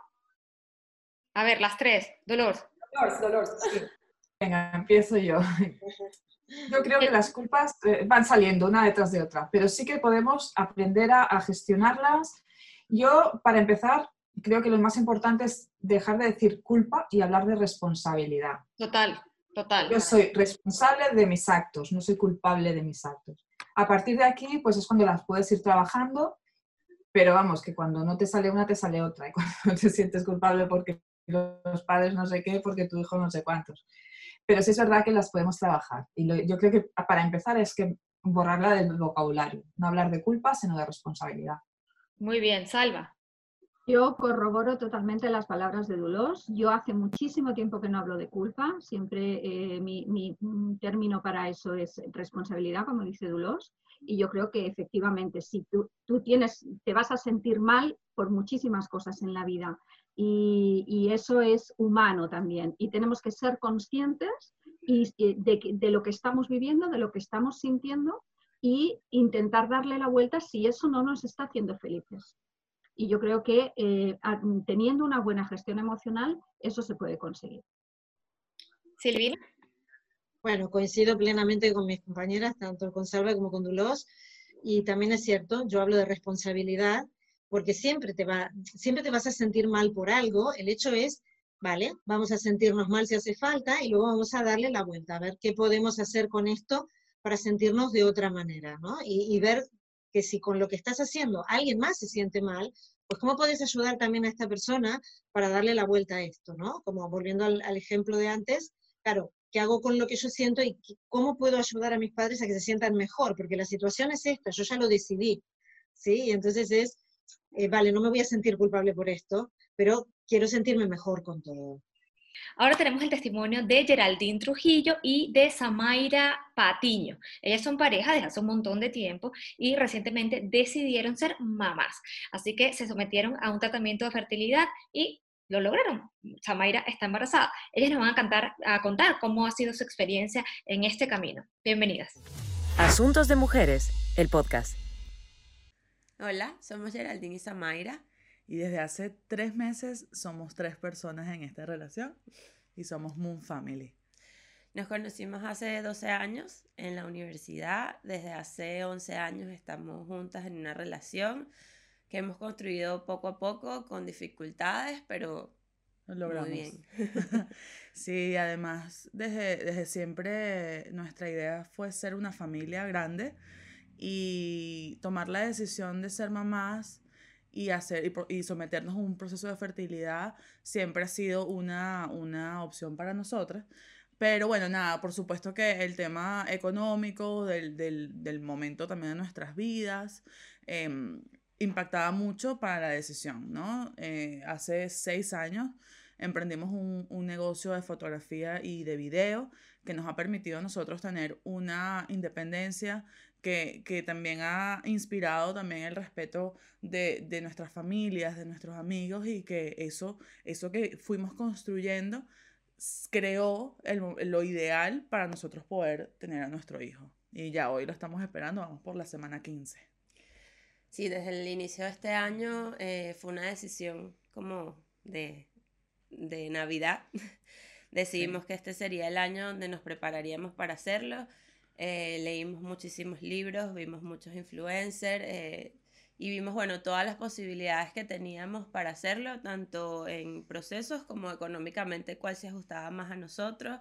A ver, las tres. Dolor. Dolor, dolor. Venga, empiezo yo. Yo creo que las culpas eh, van saliendo una detrás de otra, pero sí que podemos aprender a, gestionarlas. Yo, para empezar, creo que lo más importante es dejar de decir culpa y hablar de responsabilidad. Total, total. Yo soy responsable de mis actos, no soy culpable de mis actos. A partir de aquí, pues es cuando las puedes ir trabajando pero vamos, que cuando no te sale una, te sale otra. <laughs> Y cuando te sientes culpable porque los padres no sé qué, porque tu hijo no sé cuántos. Pero sí es verdad que las podemos trabajar. Y yo creo que para empezar es que borrarla del vocabulario. No hablar de culpa, sino de responsabilidad. Muy bien, Salva. Yo corroboro totalmente las palabras de Dulos. Yo hace muchísimo tiempo que no hablo de culpa. Siempre eh, mi, mi, término para eso es responsabilidad, como dice Dulos. Y yo creo que efectivamente, si tú, tú tienes, te vas a sentir mal por muchísimas cosas en la vida. Y, y eso es humano también. Y tenemos que ser conscientes y, de, de lo que estamos viviendo, de lo que estamos sintiendo y intentar darle la vuelta si eso no nos está haciendo felices. Y yo creo que eh, teniendo una buena gestión emocional, eso se puede conseguir. Silvina. Bueno, coincido plenamente con mis compañeras, tanto con Salva como con Dulos, y también es cierto, yo hablo de responsabilidad, porque siempre te, va, siempre te vas a sentir mal por algo, el hecho es, vale, vamos a sentirnos mal si hace falta, y luego vamos a darle la vuelta, a ver qué podemos hacer con esto para sentirnos de otra manera, ¿no? Y, ver que si con lo que estás haciendo alguien más se siente mal, pues cómo puedes ayudar también a esta persona para darle la vuelta a esto, ¿no? Como volviendo al, al ejemplo de antes, claro, qué hago con lo que yo siento y cómo puedo ayudar a mis padres a que se sientan mejor, porque la situación es esta, yo ya lo decidí, ¿sí? Y entonces es, eh, vale, no me voy a sentir culpable por esto, pero quiero sentirme mejor con todo. Ahora tenemos el testimonio de Geraldine Trujillo y de Samaira Patiño. Ellas son pareja desde hace un montón de tiempo y recientemente decidieron ser mamás. Así que se sometieron a un tratamiento de fertilidad y lo lograron. Samaira está embarazada. Ellas nos van a, cantar, a contar cómo ha sido su experiencia en este camino. Bienvenidas. Asuntos de Mujeres, el podcast. Hola, somos Geraldine y Samaira. Y desde hace tres meses somos tres personas en esta relación y somos Moon Family. Nos conocimos hace 12 años en la universidad. Desde hace 11 años estamos juntas en una relación que hemos construido poco a poco con dificultades, pero lo logramos. Muy bien. <laughs> sí, además, desde, desde siempre nuestra idea fue ser una familia grande y tomar la decisión de ser mamás y, hacer, y, someternos a un proceso de fertilidad siempre ha sido una, una opción para nosotras. Pero bueno, nada, por supuesto que el tema económico del, del, del momento también de nuestras vidas eh, impactaba mucho para la decisión, ¿no? Eh, hace seis años emprendimos un, un, negocio de fotografía y de video que nos ha permitido a nosotros tener una independencia que, que también ha inspirado también el respeto de, de, nuestras familias, de nuestros amigos y que eso, eso que fuimos construyendo creó el, lo ideal para nosotros poder tener a nuestro hijo. Y ya hoy lo estamos esperando, vamos por la semana 15. Sí, desde el inicio de este año eh, fue una decisión como de, de Navidad. <laughs> Decidimos que este sería el año donde nos prepararíamos para hacerlo. Eh, leímos muchísimos libros, vimos muchos influencers, eh, y vimos, bueno, todas las posibilidades que teníamos para hacerlo, tanto en procesos como económicamente, cuál se ajustaba más a nosotros.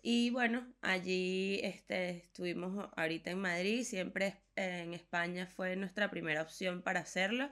Y bueno, allí este, estuvimos ahorita en Madrid, siempre en España fue nuestra primera opción para hacerlo,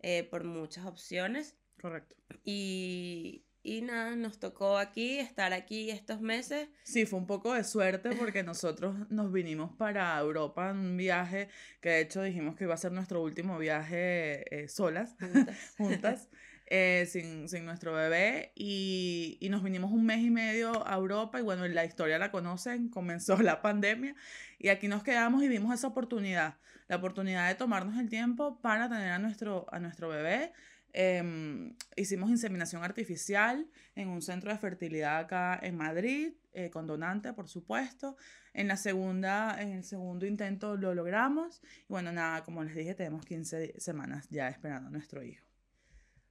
eh, por muchas opciones. Correcto. Y, y nada, nos tocó aquí, estar aquí estos meses. Sí, fue un poco de suerte porque nosotros nos vinimos para Europa en un viaje que de hecho dijimos que iba a ser nuestro último viaje eh, solas, <laughs> juntas, eh, sin, sin, nuestro bebé. Y, y, nos vinimos un mes y medio a Europa y bueno, la historia la conocen, comenzó la pandemia y aquí nos quedamos y vimos esa oportunidad, la oportunidad de tomarnos el tiempo para tener a nuestro, a nuestro bebé Em, hicimos inseminación artificial en un centro de fertilidad acá en Madrid, eh, con donante, por supuesto. En la segunda, en el segundo intento lo logramos. Y bueno, nada, como les dije, tenemos 15 semanas ya esperando a nuestro hijo.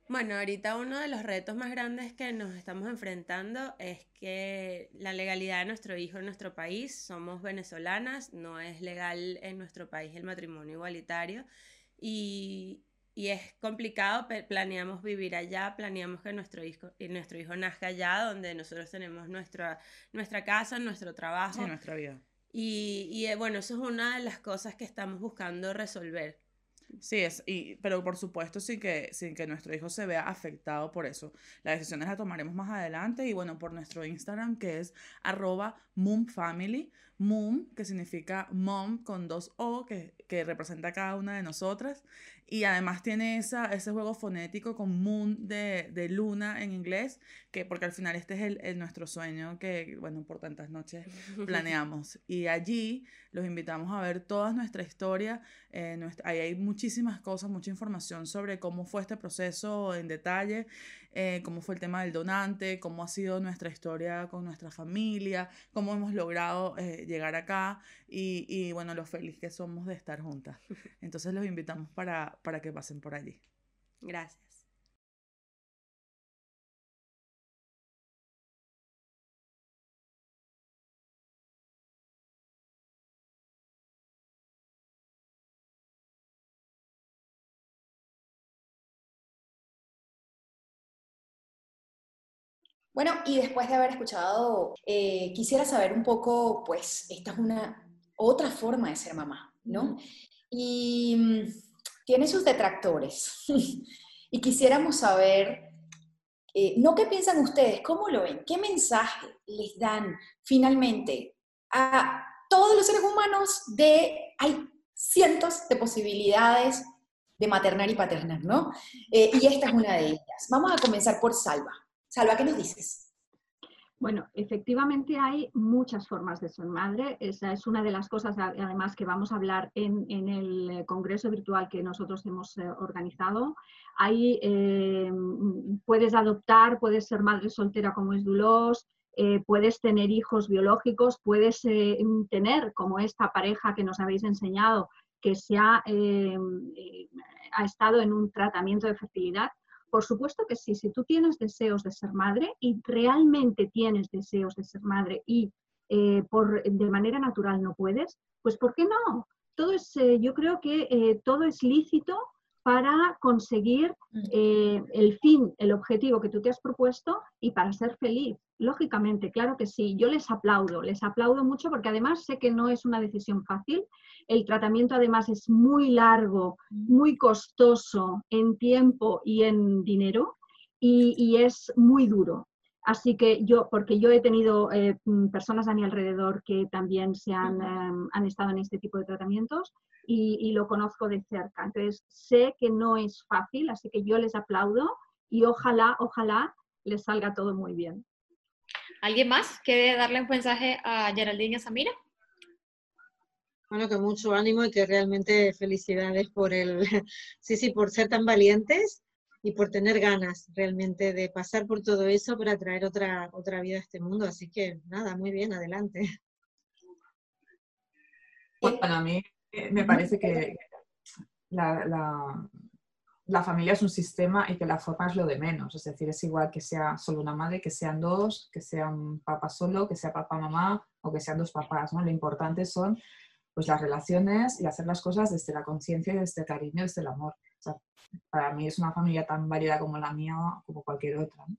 Bueno, ahorita uno de los retos más grandes que nos estamos enfrentando es que la legalidad de nuestro hijo en nuestro país, somos venezolanas, no es legal en nuestro país el matrimonio igualitario y, y es complicado, planeamos vivir allá, planeamos que nuestro hijo, nuestro hijo nazca allá, donde nosotros tenemos nuestra, nuestra casa, nuestro trabajo. Sí, nuestra vida. Y, y, eh, bueno, eso es una de las cosas que estamos buscando resolver. Sí, es, y, pero por supuesto sin que, sin que nuestro hijo se vea afectado por eso. Las decisiones las tomaremos más adelante y bueno, por nuestro Instagram que es arroba moomfamily, moom que significa mom con dos O que, que representa a cada una de nosotras y además tiene esa, ese juego fonético con moon de, de luna en inglés, que porque al final este es el, el, nuestro sueño que, bueno, por tantas noches <laughs> planeamos. Y allí los invitamos a ver toda nuestra historia. Eh, nuestra, ahí hay muchísimas cosas, mucha información sobre cómo fue este proceso en detalle, eh, cómo fue el tema del donante, cómo ha sido nuestra historia con nuestra familia, cómo hemos logrado eh, llegar acá y, y, bueno, lo feliz que somos de estar juntas. <laughs> Entonces los invitamos para, para que pasen por allí. Gracias. Bueno, y después de haber escuchado, eh, quisiera saber un poco, pues, esta es una otra forma de ser mamá, ¿no? Y mm, tiene sus detractores. <laughs> y quisiéramos saber, eh, no qué piensan ustedes, cómo lo ven, qué mensaje les dan finalmente a todos los seres humanos de, hay cientos de posibilidades de maternar y paternar, ¿no? Eh, y esta es una de ellas. Vamos a comenzar por Salva. Salva, ¿qué nos dices? Bueno, efectivamente hay muchas formas de ser madre. Esa es una de las cosas, además, que vamos a hablar en, el congreso virtual que nosotros hemos eh, organizado. Ahí eh, puedes adoptar, puedes ser madre soltera como es Dulos, eh, puedes tener hijos biológicos, puedes tener como esta pareja que nos habéis enseñado que se ha, ha estado en un tratamiento de fertilidad por supuesto que sí, si tú tienes deseos de ser madre y realmente tienes deseos de ser madre y eh, por, de manera natural no puedes, pues ¿por qué no? Todo es, eh, yo creo que eh, todo es lícito para conseguir Mm. eh, el fin, el objetivo que tú te has propuesto y para ser feliz. Lógicamente, claro que sí. Yo les aplaudo, les aplaudo mucho porque además sé que no es una decisión fácil. El tratamiento además es muy largo, muy costoso en tiempo y en dinero y, y es muy duro. Así que yo, porque yo he tenido eh, mm, personas a mi alrededor que también se han, em, han estado en este tipo de tratamientos y, y lo conozco de cerca. Entonces, sé que no es fácil, así que yo les aplaudo y ojalá, ojalá les salga todo muy bien. ¿Alguien más quiere darle un mensaje a Geraldine y a Samira? Bueno, que mucho ánimo y que realmente felicidades por el, <laughs> sí, sí, por ser tan valientes y por tener ganas realmente de pasar por todo eso para traer otra, otra vida a este mundo. Así que nada, muy bien, adelante. Bueno, a mí eh, me parece que la, la- la familia es un sistema y que la forma es lo de menos. Es decir, es igual que sea solo una madre, que sean dos, que sea un papá solo, que sea papá, mamá o que sean dos papás. ¿no? Lo importante son pues, las relaciones y hacer las cosas desde la conciencia y desde el cariño, desde el amor. O sea, para mí es una familia tan válida como la mía o como cualquier otra. ¿no?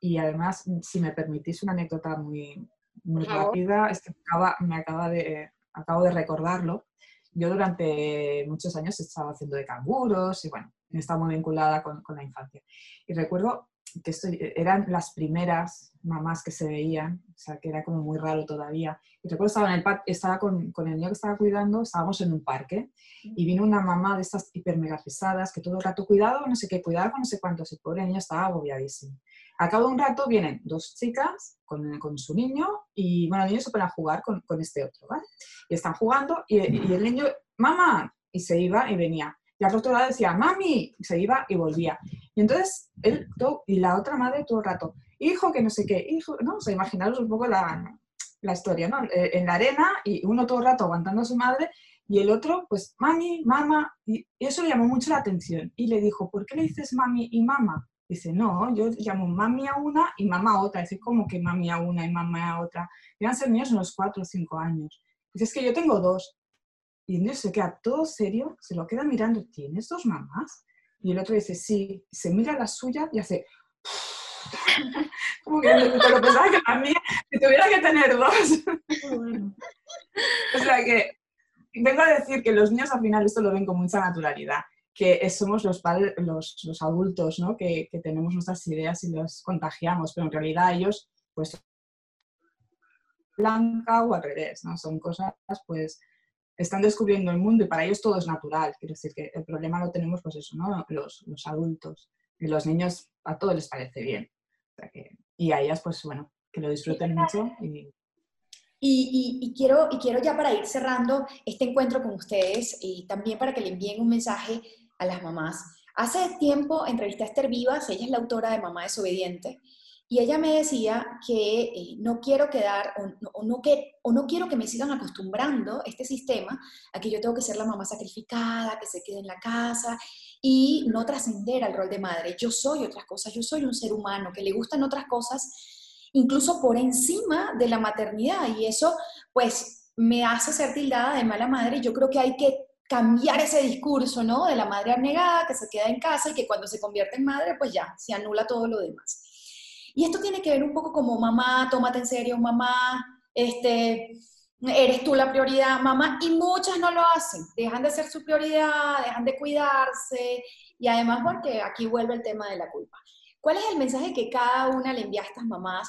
Y además, si me permitís una anécdota muy, muy rápida, es que me acaba, me acaba de, acabo de recordarlo. Yo durante muchos años estaba haciendo de canguros y bueno, he estado muy vinculada con, con la infancia. Y recuerdo que esto eran las primeras mamás que se veían, o sea, que era como muy raro todavía. Y recuerdo estaba, en el estaba con, con el niño que estaba cuidando, estábamos en un parque y vino una mamá de estas hiper mega pesadas que todo el rato, cuidado, no sé qué, cuidado con no sé cuántos, el pobre niño estaba agobiadísimo. Al cabo de un rato vienen dos chicas con, con su niño y bueno, el niño se pone a jugar con, con este otro, ¿vale? Y están jugando y, y el niño, mamá, y se iba y venía. Y al otro lado decía, mami, y se iba y volvía. Y entonces él, todo- y la otra madre todo el rato, hijo, que no sé qué, hijo, ¿no? O sea, imaginaros un poco la, la historia, ¿no? Eh, En la arena y uno todo el rato aguantando a su madre y el otro, pues, mami, mamá, y eso le llamó mucho la atención. Y le dijo, ¿por qué le dices mami y mamá? Dice, no, yo llamo mami a una y mamá a otra. Dice, ¿cómo que mami a una y mamá a otra? A ser niños unos cuatro o cinco años. Dice, es que yo tengo dos. Y el niño se queda todo serio, se lo queda mirando, ¿tienes dos mamás? Y el otro dice, sí, se mira la suya y hace... Como que pero pensaba que la mía, si tuviera que tener dos. O sea que vengo a decir que los niños al final esto lo ven con mucha naturalidad, que somos los padres, los, los adultos, ¿no? Que, que tenemos nuestras ideas y los contagiamos, pero en realidad ellos, pues, blanca o al revés, ¿no? Son cosas, pues, están descubriendo el mundo y para ellos todo es natural. Quiero decir que el problema lo tenemos, pues eso, ¿no? Los, los adultos. Y los niños a todos les parece bien. O sea que- y a ellas, pues bueno, que lo disfruten mucho y Y, y- y quiero, y quiero ya para ir cerrando este encuentro con ustedes y también para que le envíen un mensaje a las mamás. Hace tiempo entrevisté a Esther Vivas, ella es la autora de Mamá Desobediente, y ella me decía que eh, no quiero quedar, o, no- que, o no quiero que me sigan acostumbrando este sistema a que yo tengo que ser la mamá sacrificada, que se quede en la casa y no trascender al rol de madre. Yo soy otras cosas, yo soy un ser humano que le gustan otras cosas incluso por encima de la maternidad y eso pues me hace ser tildada de mala madre yo creo que hay que cambiar ese discurso, ¿no? De la madre abnegada que se queda en casa y que cuando se convierte en madre pues ya se anula todo lo demás. Y esto tiene que ver un poco como mamá, tómate en serio, mamá, este, eres tú la prioridad, mamá, y muchas no lo hacen, dejan de ser su prioridad, dejan de cuidarse y además porque aquí vuelve el tema de la culpa. ¿Cuál es el mensaje que cada una le envía a estas mamás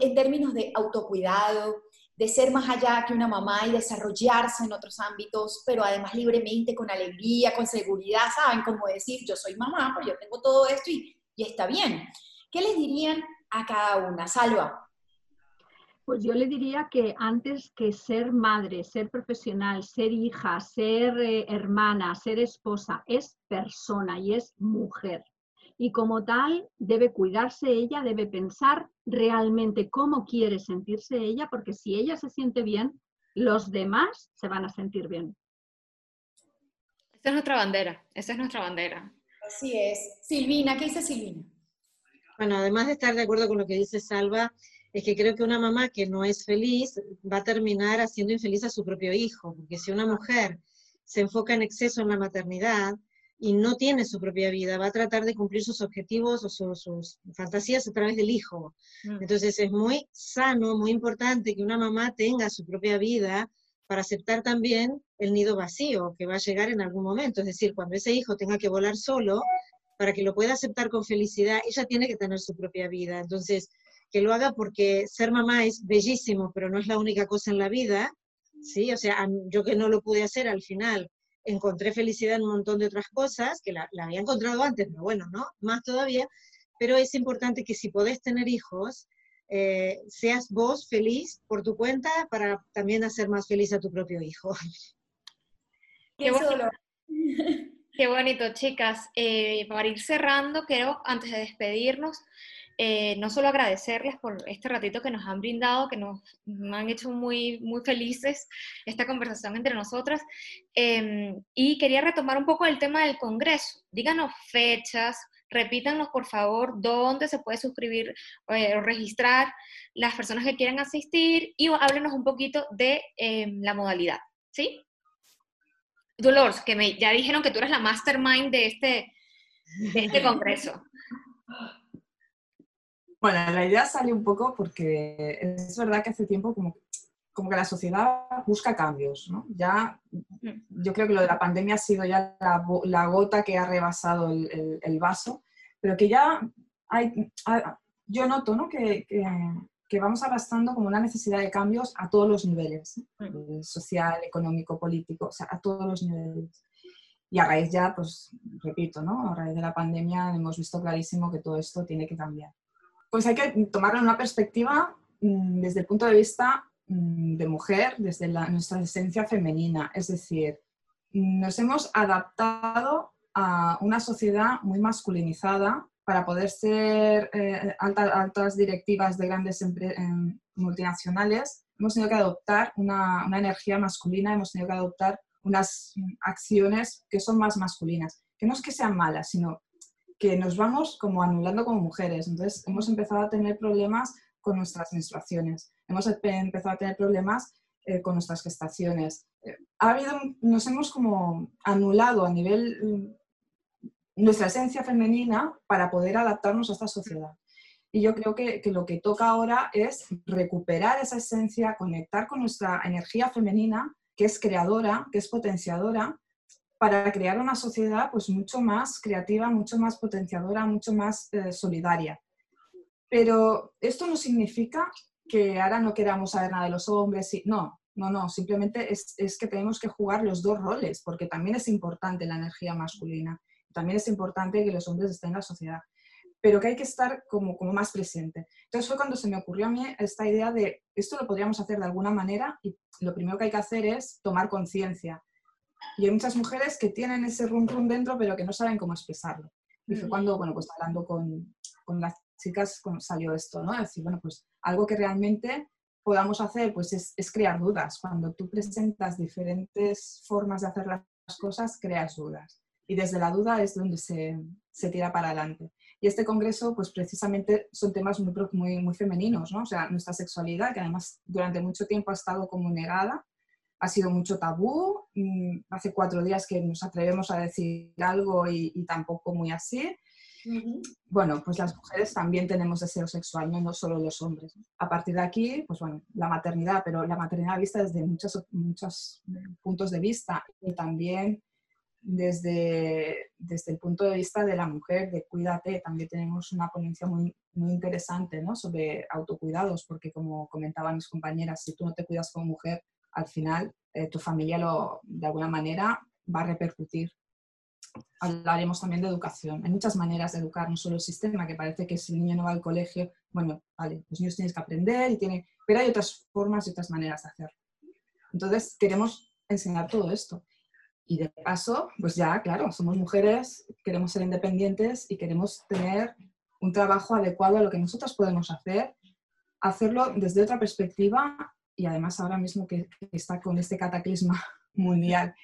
en, términos de autocuidado, de ser más allá que una mamá y desarrollarse en otros ámbitos, pero además libremente, con alegría, con seguridad, ¿saben? Como decir, yo soy mamá, pero yo tengo todo esto y está bien. ¿Qué les dirían a cada una? Salva. Pues yo le diría que antes que ser madre, ser profesional, ser hija, ser eh, hermana, ser esposa, es persona y es mujer. Y como tal, debe cuidarse ella, debe pensar realmente cómo quiere sentirse ella, porque si ella se siente bien, los demás se van a sentir bien. Esa es nuestra bandera, esa es nuestra bandera. Así es. Silvina, ¿qué dice Silvina? Bueno, además de estar de acuerdo con lo que dice Salva, es que creo que una mamá que no es feliz va a terminar haciendo infeliz a su propio hijo, porque si una mujer se enfoca en exceso en la maternidad y no tiene su propia vida, va a tratar de cumplir sus objetivos o sus fantasías a través del hijo. Mm. Entonces es muy sano, muy importante que una mamá tenga su propia vida para aceptar también el nido vacío que va a llegar en algún momento. Es decir, cuando ese hijo tenga que volar solo, para que lo pueda aceptar con felicidad, ella tiene que tener su propia vida. Entonces, que lo haga porque ser mamá es bellísimo, pero no es la única cosa en la vida, ¿sí? O sea, yo que no lo pude hacer al final, encontré felicidad en un montón de otras cosas, que la, había encontrado antes, pero bueno, ¿no? Más todavía, pero es importante que si podés tener hijos, eh, seas vos feliz por tu cuenta para también hacer más feliz a tu propio hijo. Qué <laughs> bonito, Qué bonito chicas. Eh, para ir cerrando, quiero, antes de despedirnos, eh, no solo agradecerles por este ratito que nos han brindado, que nos, han hecho muy, muy felices esta conversación entre nosotras, em, y quería retomar un poco el tema del Congreso. Díganos fechas, repítanos por favor dónde se puede suscribir eh, o registrar las personas que quieran asistir y háblenos un poquito de em, la modalidad, ¿sí? Dolores, que me, ya dijeron que tú eres la mastermind de este, de este congreso. Bueno, la idea sale un poco porque es verdad que hace tiempo como, como que la sociedad busca cambios, ¿no? Ya, yo creo que lo de la pandemia ha sido ya la, gota que ha rebasado el, vaso, pero que ya hay, yo noto, ¿no? Que, que, vamos arrastrando como una necesidad de cambios a todos los niveles, eh, social, económico, político, o sea, a todos los niveles. Y a raíz ya, pues, repito, ¿no? A raíz de la pandemia hemos visto clarísimo que todo esto tiene que cambiar pues hay que tomarlo en una perspectiva mm, desde el punto de vista mm, de mujer, desde nuestra esencia femenina. Es decir, nos hemos adaptado a una sociedad muy masculinizada para poder ser eh, altas, directivas de grandes em, multinacionales. Hemos tenido que adoptar una, una energía masculina, hemos tenido que adoptar unas acciones que son más masculinas, que no es que sean malas, sino que nos vamos como anulando como mujeres. Entonces hemos empezado a tener problemas con nuestras menstruaciones, hemos empezado a tener problemas eh, con nuestras gestaciones. Eh, ha habido, nos hemos como anulado a nivel nuestra esencia femenina para poder adaptarnos a esta sociedad. Y yo creo que, que, lo que toca ahora es recuperar esa esencia, conectar con nuestra energía femenina, que es creadora, que es potenciadora, para crear una sociedad pues mucho más creativa, mucho más potenciadora, mucho más eh, solidaria. Pero esto no significa que ahora no queramos saber nada de los hombres. No, no, no, simplemente es, es, que tenemos que jugar los dos roles, porque también es importante la energía masculina, también es importante que los hombres estén en la sociedad, pero que hay que estar como, como más presente. Entonces fue cuando se me ocurrió a mí esta idea de esto lo podríamos hacer de alguna manera y lo primero que hay que hacer es tomar conciencia y hay muchas mujeres que tienen ese rum rum dentro, pero que no saben cómo expresarlo. Y fue cuando, bueno, pues hablando con, con las chicas salió esto, ¿no? decir, bueno, pues algo que realmente podamos hacer, pues es, es, crear dudas. Cuando tú presentas diferentes formas de hacer las cosas, creas dudas. Y desde la duda es donde se, se tira para adelante. Y este congreso, pues precisamente son temas muy, muy, muy femeninos, ¿no? O sea, nuestra sexualidad, que además durante mucho tiempo ha estado como negada, ha sido mucho tabú. Mm, hace cuatro días que nos atrevemos a decir algo y, tampoco muy así. Bueno, pues las mujeres también tenemos deseo sexual, no, solo los hombres. A partir de aquí, pues bueno, la maternidad, pero la maternidad vista desde muchos, muchos puntos de vista y también desde, desde el punto de vista de la mujer, de cuídate, también tenemos una ponencia muy, muy interesante ¿no? sobre autocuidados, porque como comentaban mis compañeras, si tú no te cuidas como mujer, al final eh, tu familia lo, de alguna manera va a repercutir. Hablaremos también de educación. Hay muchas maneras de educar, no solo el sistema, que parece que si el niño no va al colegio, bueno, vale, los niños tienes que aprender, y tiene, pero hay otras formas y otras maneras de hacerlo. Entonces, queremos enseñar todo esto. Y de paso, pues ya, claro, somos mujeres, queremos ser independientes y queremos tener un trabajo adecuado a lo que nosotras podemos hacer, hacerlo desde otra perspectiva y además ahora mismo que, está con este cataclisma <laughs> mundial,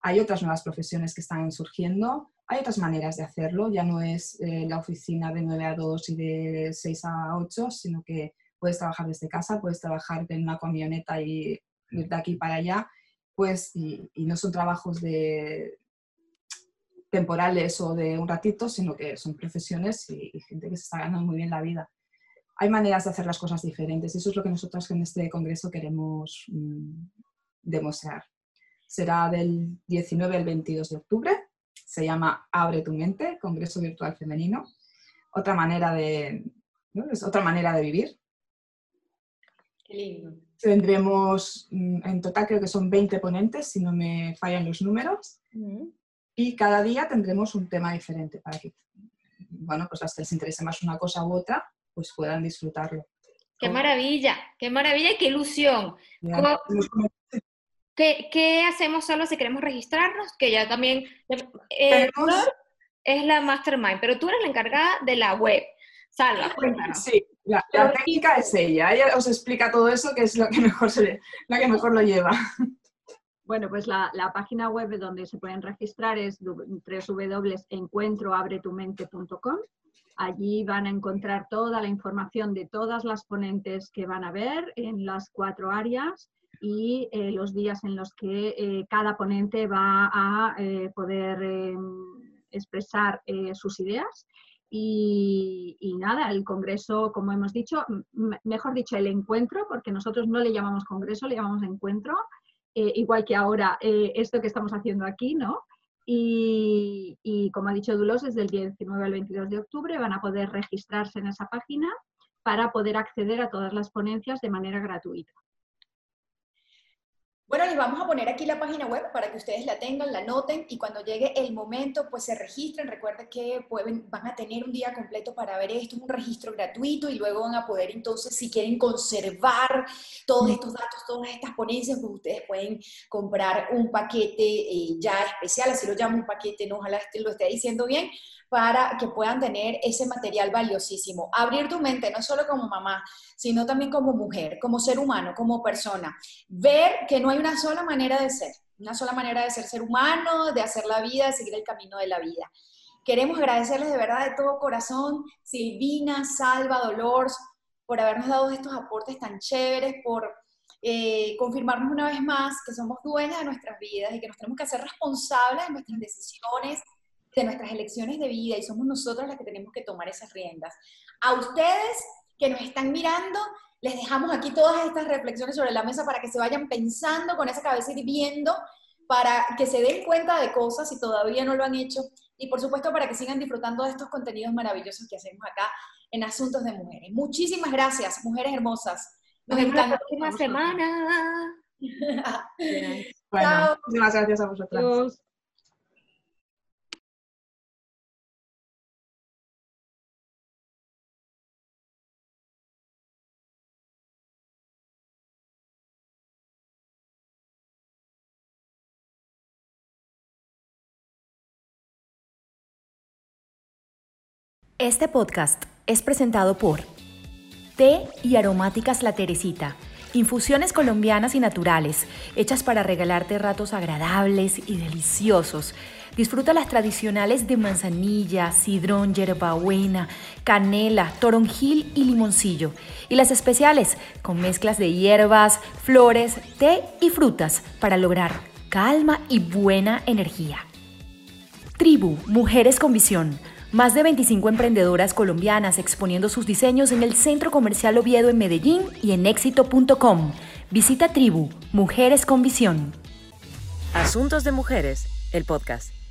hay otras nuevas profesiones que están surgiendo, hay otras maneras de hacerlo, ya no es eh, la oficina de 9 a 2 y de 6 a 8, sino que puedes trabajar desde casa, puedes trabajar en una camioneta y ir de aquí para allá, pues, y, no son trabajos de temporales o de un ratito, sino que son profesiones y, gente que se está ganando muy bien la vida. Hay maneras de hacer las cosas diferentes y eso es lo que nosotros en este congreso queremos mm, demostrar. Será del 19 al 22 de octubre, se llama Abre tu mente, Congreso Virtual Femenino. Otra manera de, otra manera de vivir. Qué lindo. Tendremos, mm, en total creo que son 20 ponentes, si no me fallan los números. Y cada día tendremos un tema diferente para que, bueno, pues las que les interese más una cosa u otra, pues puedan disfrutarlo. Qué maravilla, qué maravilla y qué ilusión. ¿Qué, hacemos solo si queremos registrarnos? Que ya también... Eh, es la mastermind, pero tú eres la encargada de la web. Salva, cuéntanos. Sí, la, técnica es ella. Ella os explica todo eso, que es lo que <laughs> mejor, se, lo, que mejor lo lleva. Bueno, pues la, página web donde se pueden registrar es www.encuentroabretumente.com. Allí van a encontrar toda la información de todas las ponentes que van a ver en las cuatro áreas y eh, los días en los que eh, cada ponente va a eh, poder em, expresar sus ideas y, nada, el Congreso, como hemos dicho, mejor dicho, el encuentro, porque nosotros no le llamamos Congreso, le llamamos encuentro, eh, igual que ahora eh, esto que estamos haciendo aquí, ¿no? Y, y, como ha dicho Dulos, desde el 19 al 22 de octubre van a poder registrarse en esa página para poder acceder a todas las ponencias de manera gratuita. Bueno, les vamos a poner aquí la página web para que ustedes la tengan, la noten y cuando llegue el momento, pues se registren. Recuerden que pueden, van a tener un día completo para ver esto, es un registro gratuito y luego van a poder entonces, si quieren conservar todos estos datos, todas estas ponencias, pues ustedes pueden comprar un paquete eh, ya especial, así lo llamo un paquete, no ojalá lo esté diciendo bien, para que puedan tener ese material valiosísimo. Abrir tu mente, no solo como mamá, sino también como mujer, como ser humano, como persona. Ver que no hay una sola manera de ser, una sola manera de ser ser humano, de hacer la vida, de seguir el camino de la vida. Queremos agradecerles de verdad de todo corazón, Silvina, Salva, Dolores, por habernos dado estos aportes tan chéveres, por eh, confirmarnos una vez más que somos dueñas de nuestras vidas y que nos tenemos que hacer responsables de nuestras decisiones, de nuestras elecciones de vida y somos nosotros las que tenemos que tomar esas riendas. A ustedes que nos están mirando, les dejamos aquí todas estas reflexiones sobre la mesa para que se vayan pensando con esa cabeza y viendo, para que se den cuenta de cosas si todavía no lo han hecho y por supuesto para que sigan disfrutando de estos contenidos maravillosos que hacemos acá en Asuntos de Mujeres. Muchísimas gracias, mujeres hermosas. Nos, vemos la próxima semana. <laughs> bueno, muchas gracias a vosotros. Este podcast es presentado por Té y Aromáticas La Teresita, infusiones colombianas y naturales, hechas para regalarte ratos agradables y deliciosos. Disfruta las tradicionales de manzanilla, sidrón, hierbabuena, canela, toronjil y limoncillo. Y las especiales con mezclas de hierbas, flores, té y frutas para lograr calma y buena energía. Tribu, Mujeres con Visión más de 25 emprendedoras colombianas exponiendo sus diseños en el Centro Comercial Oviedo en Medellín y en éxito.com. Visita Tribu, Mujeres con Visión. Asuntos de Mujeres, el podcast.